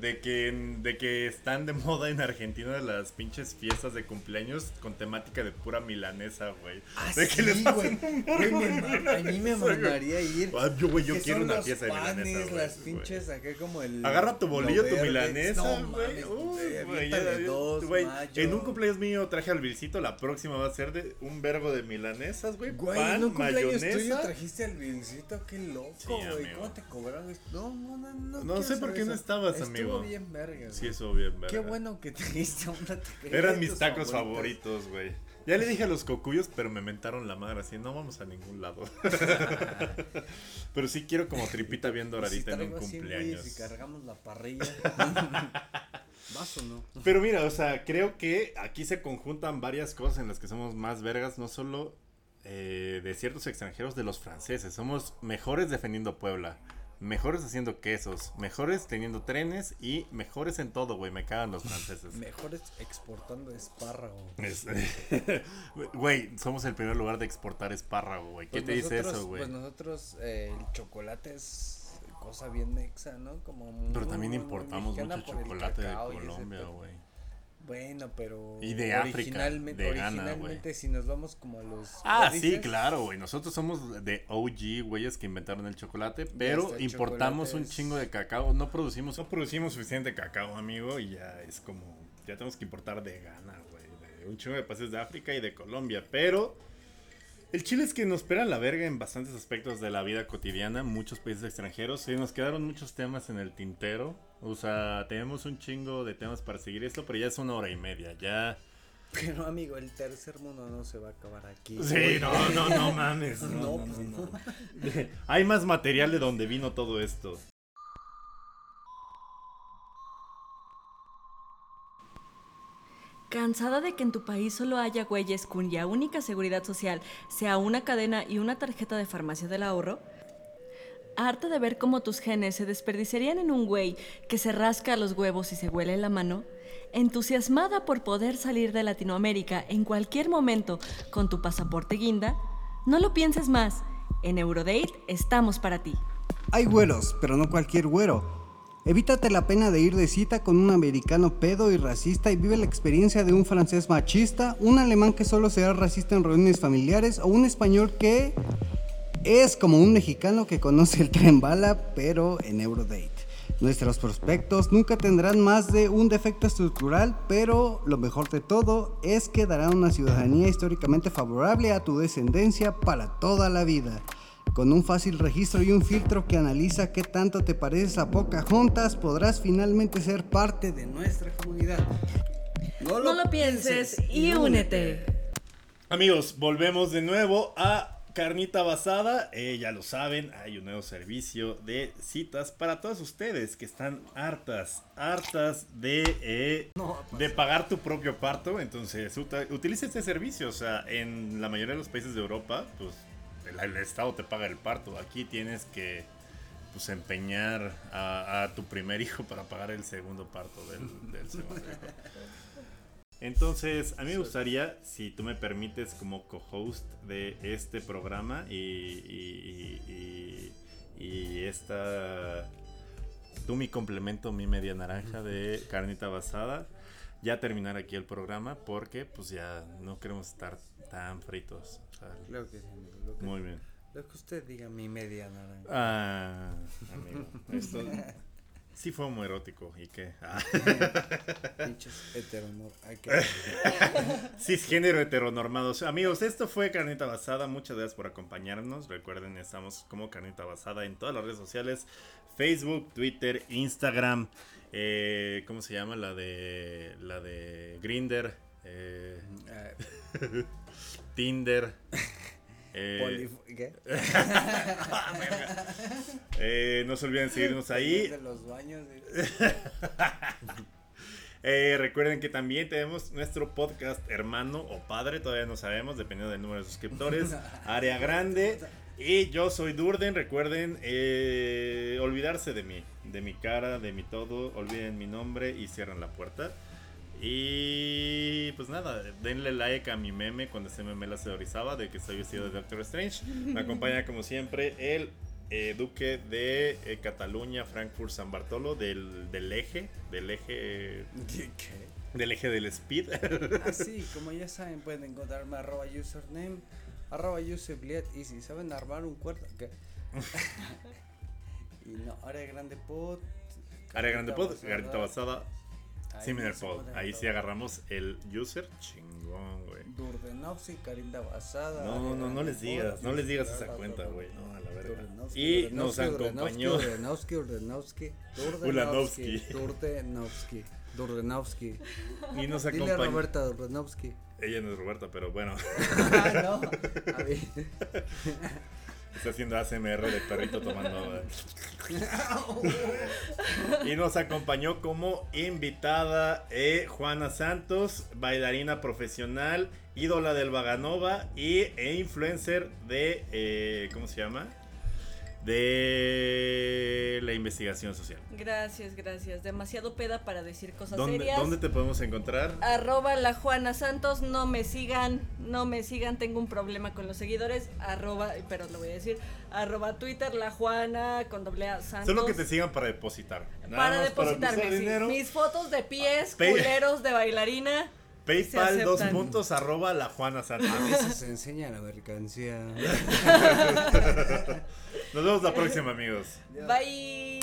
De que, de que están de *laughs* moda en Argentina las pinches fiestas de cumpleaños con temática de pura milanesa, güey. Ah, de que les sí, güey. Güey, me a mí me mamaría ir. Ah, yo, güey, yo Que quiero una fiesta de milanesa, güey, las güey. pinches acá como el. Agarra tu bolillo, lo tu milanesa, no güey. mames, Uy, ya- dos, güey. En un cumpleaños mío traje al Vilcito, la próxima va a ser de un vergo de milanesas, güey. Güey, pan, en un cumpleaños tuyo mayonesa. trajiste al Vilcito, qué loco, Sí, güey. amigo. ¿Cómo te cobraron? No, no, no. No, No sé por qué no estabas, Estuvo amigo. bien verga. Sí, eso bien, verga. Qué bueno que trajiste una taquería Eran mis tacos favoritos, güey. Ya le dije a los cocuyos, pero me mentaron la madre así, no vamos a ningún lado. *laughs* pero sí quiero como tripita bien Si doradita en un traigo 100 güeyes cumpleaños. y cargamos la parrilla. *laughs* ¿Vas o no? Pero mira, o sea, creo que aquí se conjuntan varias cosas en las que somos más vergas, no solo eh, de ciertos extranjeros, de los franceses. Somos mejores defendiendo Puebla, mejores haciendo quesos, mejores teniendo trenes y mejores en todo, güey. Me cagan los franceses. Mejores exportando espárrago. Es- *laughs* Güey, somos el primer lugar de exportar espárrago, güey. ¿Qué Pues te dice eso, güey? Pues nosotros eh, el chocolate es cosa bien mexa, ¿no? Como Pero muy, también muy, muy importamos mucho chocolate de Colombia, güey. Bueno, pero Y de África, originalmente, de Ghana, originalmente si nos vamos como a los Ah, sí, claro, güey. Nosotros somos de OG, güeyes que inventaron el chocolate, pero el importamos chocolate un chingo de cacao. No producimos, no producimos suficiente cacao, amigo, y ya es como, ya tenemos que importar de Ghana, güey, de un chingo de países de África y de Colombia, pero el chile es que nos espera la verga en bastantes aspectos de la vida cotidiana, muchos países extranjeros, y nos quedaron muchos temas en el tintero. O sea, tenemos un chingo de temas para seguir esto, pero ya es una hora y media, ya... Pero amigo, el tercer mundo no se va a acabar aquí. Sí, no, no, no mames. *laughs* No, No, no, pues no, no. no. *laughs* Hay más material de donde vino todo esto. ¿Cansada de que en tu país solo haya güeyes cuya única seguridad social sea una cadena y una tarjeta de farmacia del ahorro? ¿Harta de ver cómo tus genes se desperdiciarían en un güey que se rasca los huevos y se huele la mano? ¿Entusiasmada por poder salir de Latinoamérica en cualquier momento con tu pasaporte guinda? No lo pienses más. En Eurodate estamos para ti. Hay güeros, pero no cualquier güero. Evítate la pena de ir de cita con un americano pedo y racista y vive la experiencia de un francés machista, un alemán que solo será racista en reuniones familiares o un español que es como un mexicano que conoce el tren bala, pero en Eurodate. Nuestros prospectos nunca tendrán más de un defecto estructural, pero lo mejor de todo es que darán una ciudadanía históricamente favorable a tu descendencia para toda la vida. Con un fácil registro y un filtro que analiza qué tanto te pareces a Pocahontas, podrás finalmente ser parte de nuestra comunidad. No lo, pienses y únete. Amigos, volvemos de nuevo a Carnita Basada. Eh, ya lo saben, hay un nuevo servicio de citas para todas ustedes que están hartas, hartas de, eh, de pagar tu propio parto. Entonces, utiliza este servicio. O sea, en la mayoría de los países de Europa, pues el, Estado te paga el parto. Aquí tienes que pues empeñar a, tu primer hijo para pagar el segundo parto del, segundo hijo. Entonces, a mí me gustaría, si tú me permites, como co-host de este programa y, y, esta. Tú, mi complemento, mi media naranja de carnita basada, ya terminar aquí el programa porque, pues, ya no queremos estar tan fritos. Claro que sí, lo que, muy bien. lo que usted diga, mi media naranja. Ah, amigo, *laughs* esto sí fue muy erótico. ¿Y qué? *laughs* Ah. Pinches heteronor. *laughs* Cisgénero heteronormados. Amigos, esto fue Carnita Basada. Muchas gracias por acompañarnos. Recuerden, estamos como Carnita Basada en todas las redes sociales: Facebook, Twitter, Instagram. eh, ¿Cómo se llama? La de. La de Grinder. Ah, Tinder. Eh, ¿Qué? *laughs* eh, no se olviden seguirnos ahí. De los baños. y- *laughs* Eh, recuerden que también tenemos nuestro podcast hermano o padre, todavía no sabemos, dependiendo del número de suscriptores. *laughs* Área grande. Y yo soy Durden, recuerden eh, olvidarse de mí, de mi cara, de mi todo, olviden mi nombre y cierran la puerta. Y pues nada, denle like a mi meme cuando ese meme la se Orizaba de que estoy vestido de Doctor Strange. Me *laughs* acompaña como siempre el eh, duque de eh, Cataluña, Frankfurt, San Bartolo, del, del eje, del eje, ¿Qué? qué? del eje del speed. *laughs* Así, como ya saben, pueden encontrarme arroba username, arroba usebliet y si saben armar un cuarto, ¿qué? *laughs* y no, área grande pod. Área grande pod, Basada. garita basada, Ahí Similar no se pod. puede Ahí sí agarramos el user, chingón, güey. Durdenovsky, Carinda Basada. No, no, no les digas, no les digas esa Durdenovsky, cuenta, güey. No, a la verga. Durdenovsky, Y Durdenovsky, nos acompañó. Durdenovsky, Durdenovsky, Ulanovsky. Durdenovsky, Durdenovsky. Y nos Dile a acompañó. Roberta Durdenovsky. Ella no es Roberta, pero bueno, *laughs* Ah, no. *laughs* A ver. Está haciendo ASMR de perrito tomando. Y nos acompañó como invitada eh, Juana Santos, bailarina profesional, ídola del Vaganova y, e influencer de, eh, ¿cómo se llama? De la investigación social. Gracias, gracias. Demasiado peda para decir cosas ¿Dónde, serias. ¿Dónde te podemos encontrar? Arroba la Juana Santos, no me sigan, no me sigan, tengo un problema con los seguidores, arroba, pero lo voy a decir, arroba Twitter, la Juana con doble A Santos. Solo que te sigan para depositar. Nada para depositarme, usar sí. mis fotos de pies, culeros de bailarina. PayPal dos puntos arroba la Juana Santos. A veces se enseña la mercancía. *laughs* Nos vemos la próxima, amigos. Bye.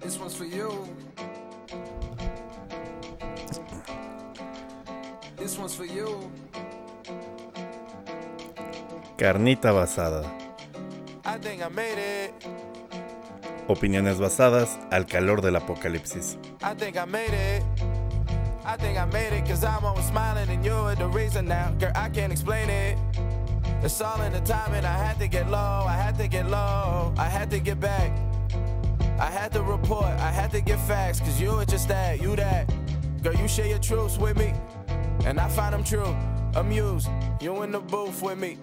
This one's for you. This one's for you. Carnita basada. I think I made it. Opiniones basadas al calor del apocalipsis. And. It's all in the timing. I had to get low. I had to get low. I had to get back. I had to report. I had to get facts cause you were just that. You that. Girl, you share your truths with me. And I find them true. Amused. You in the booth with me.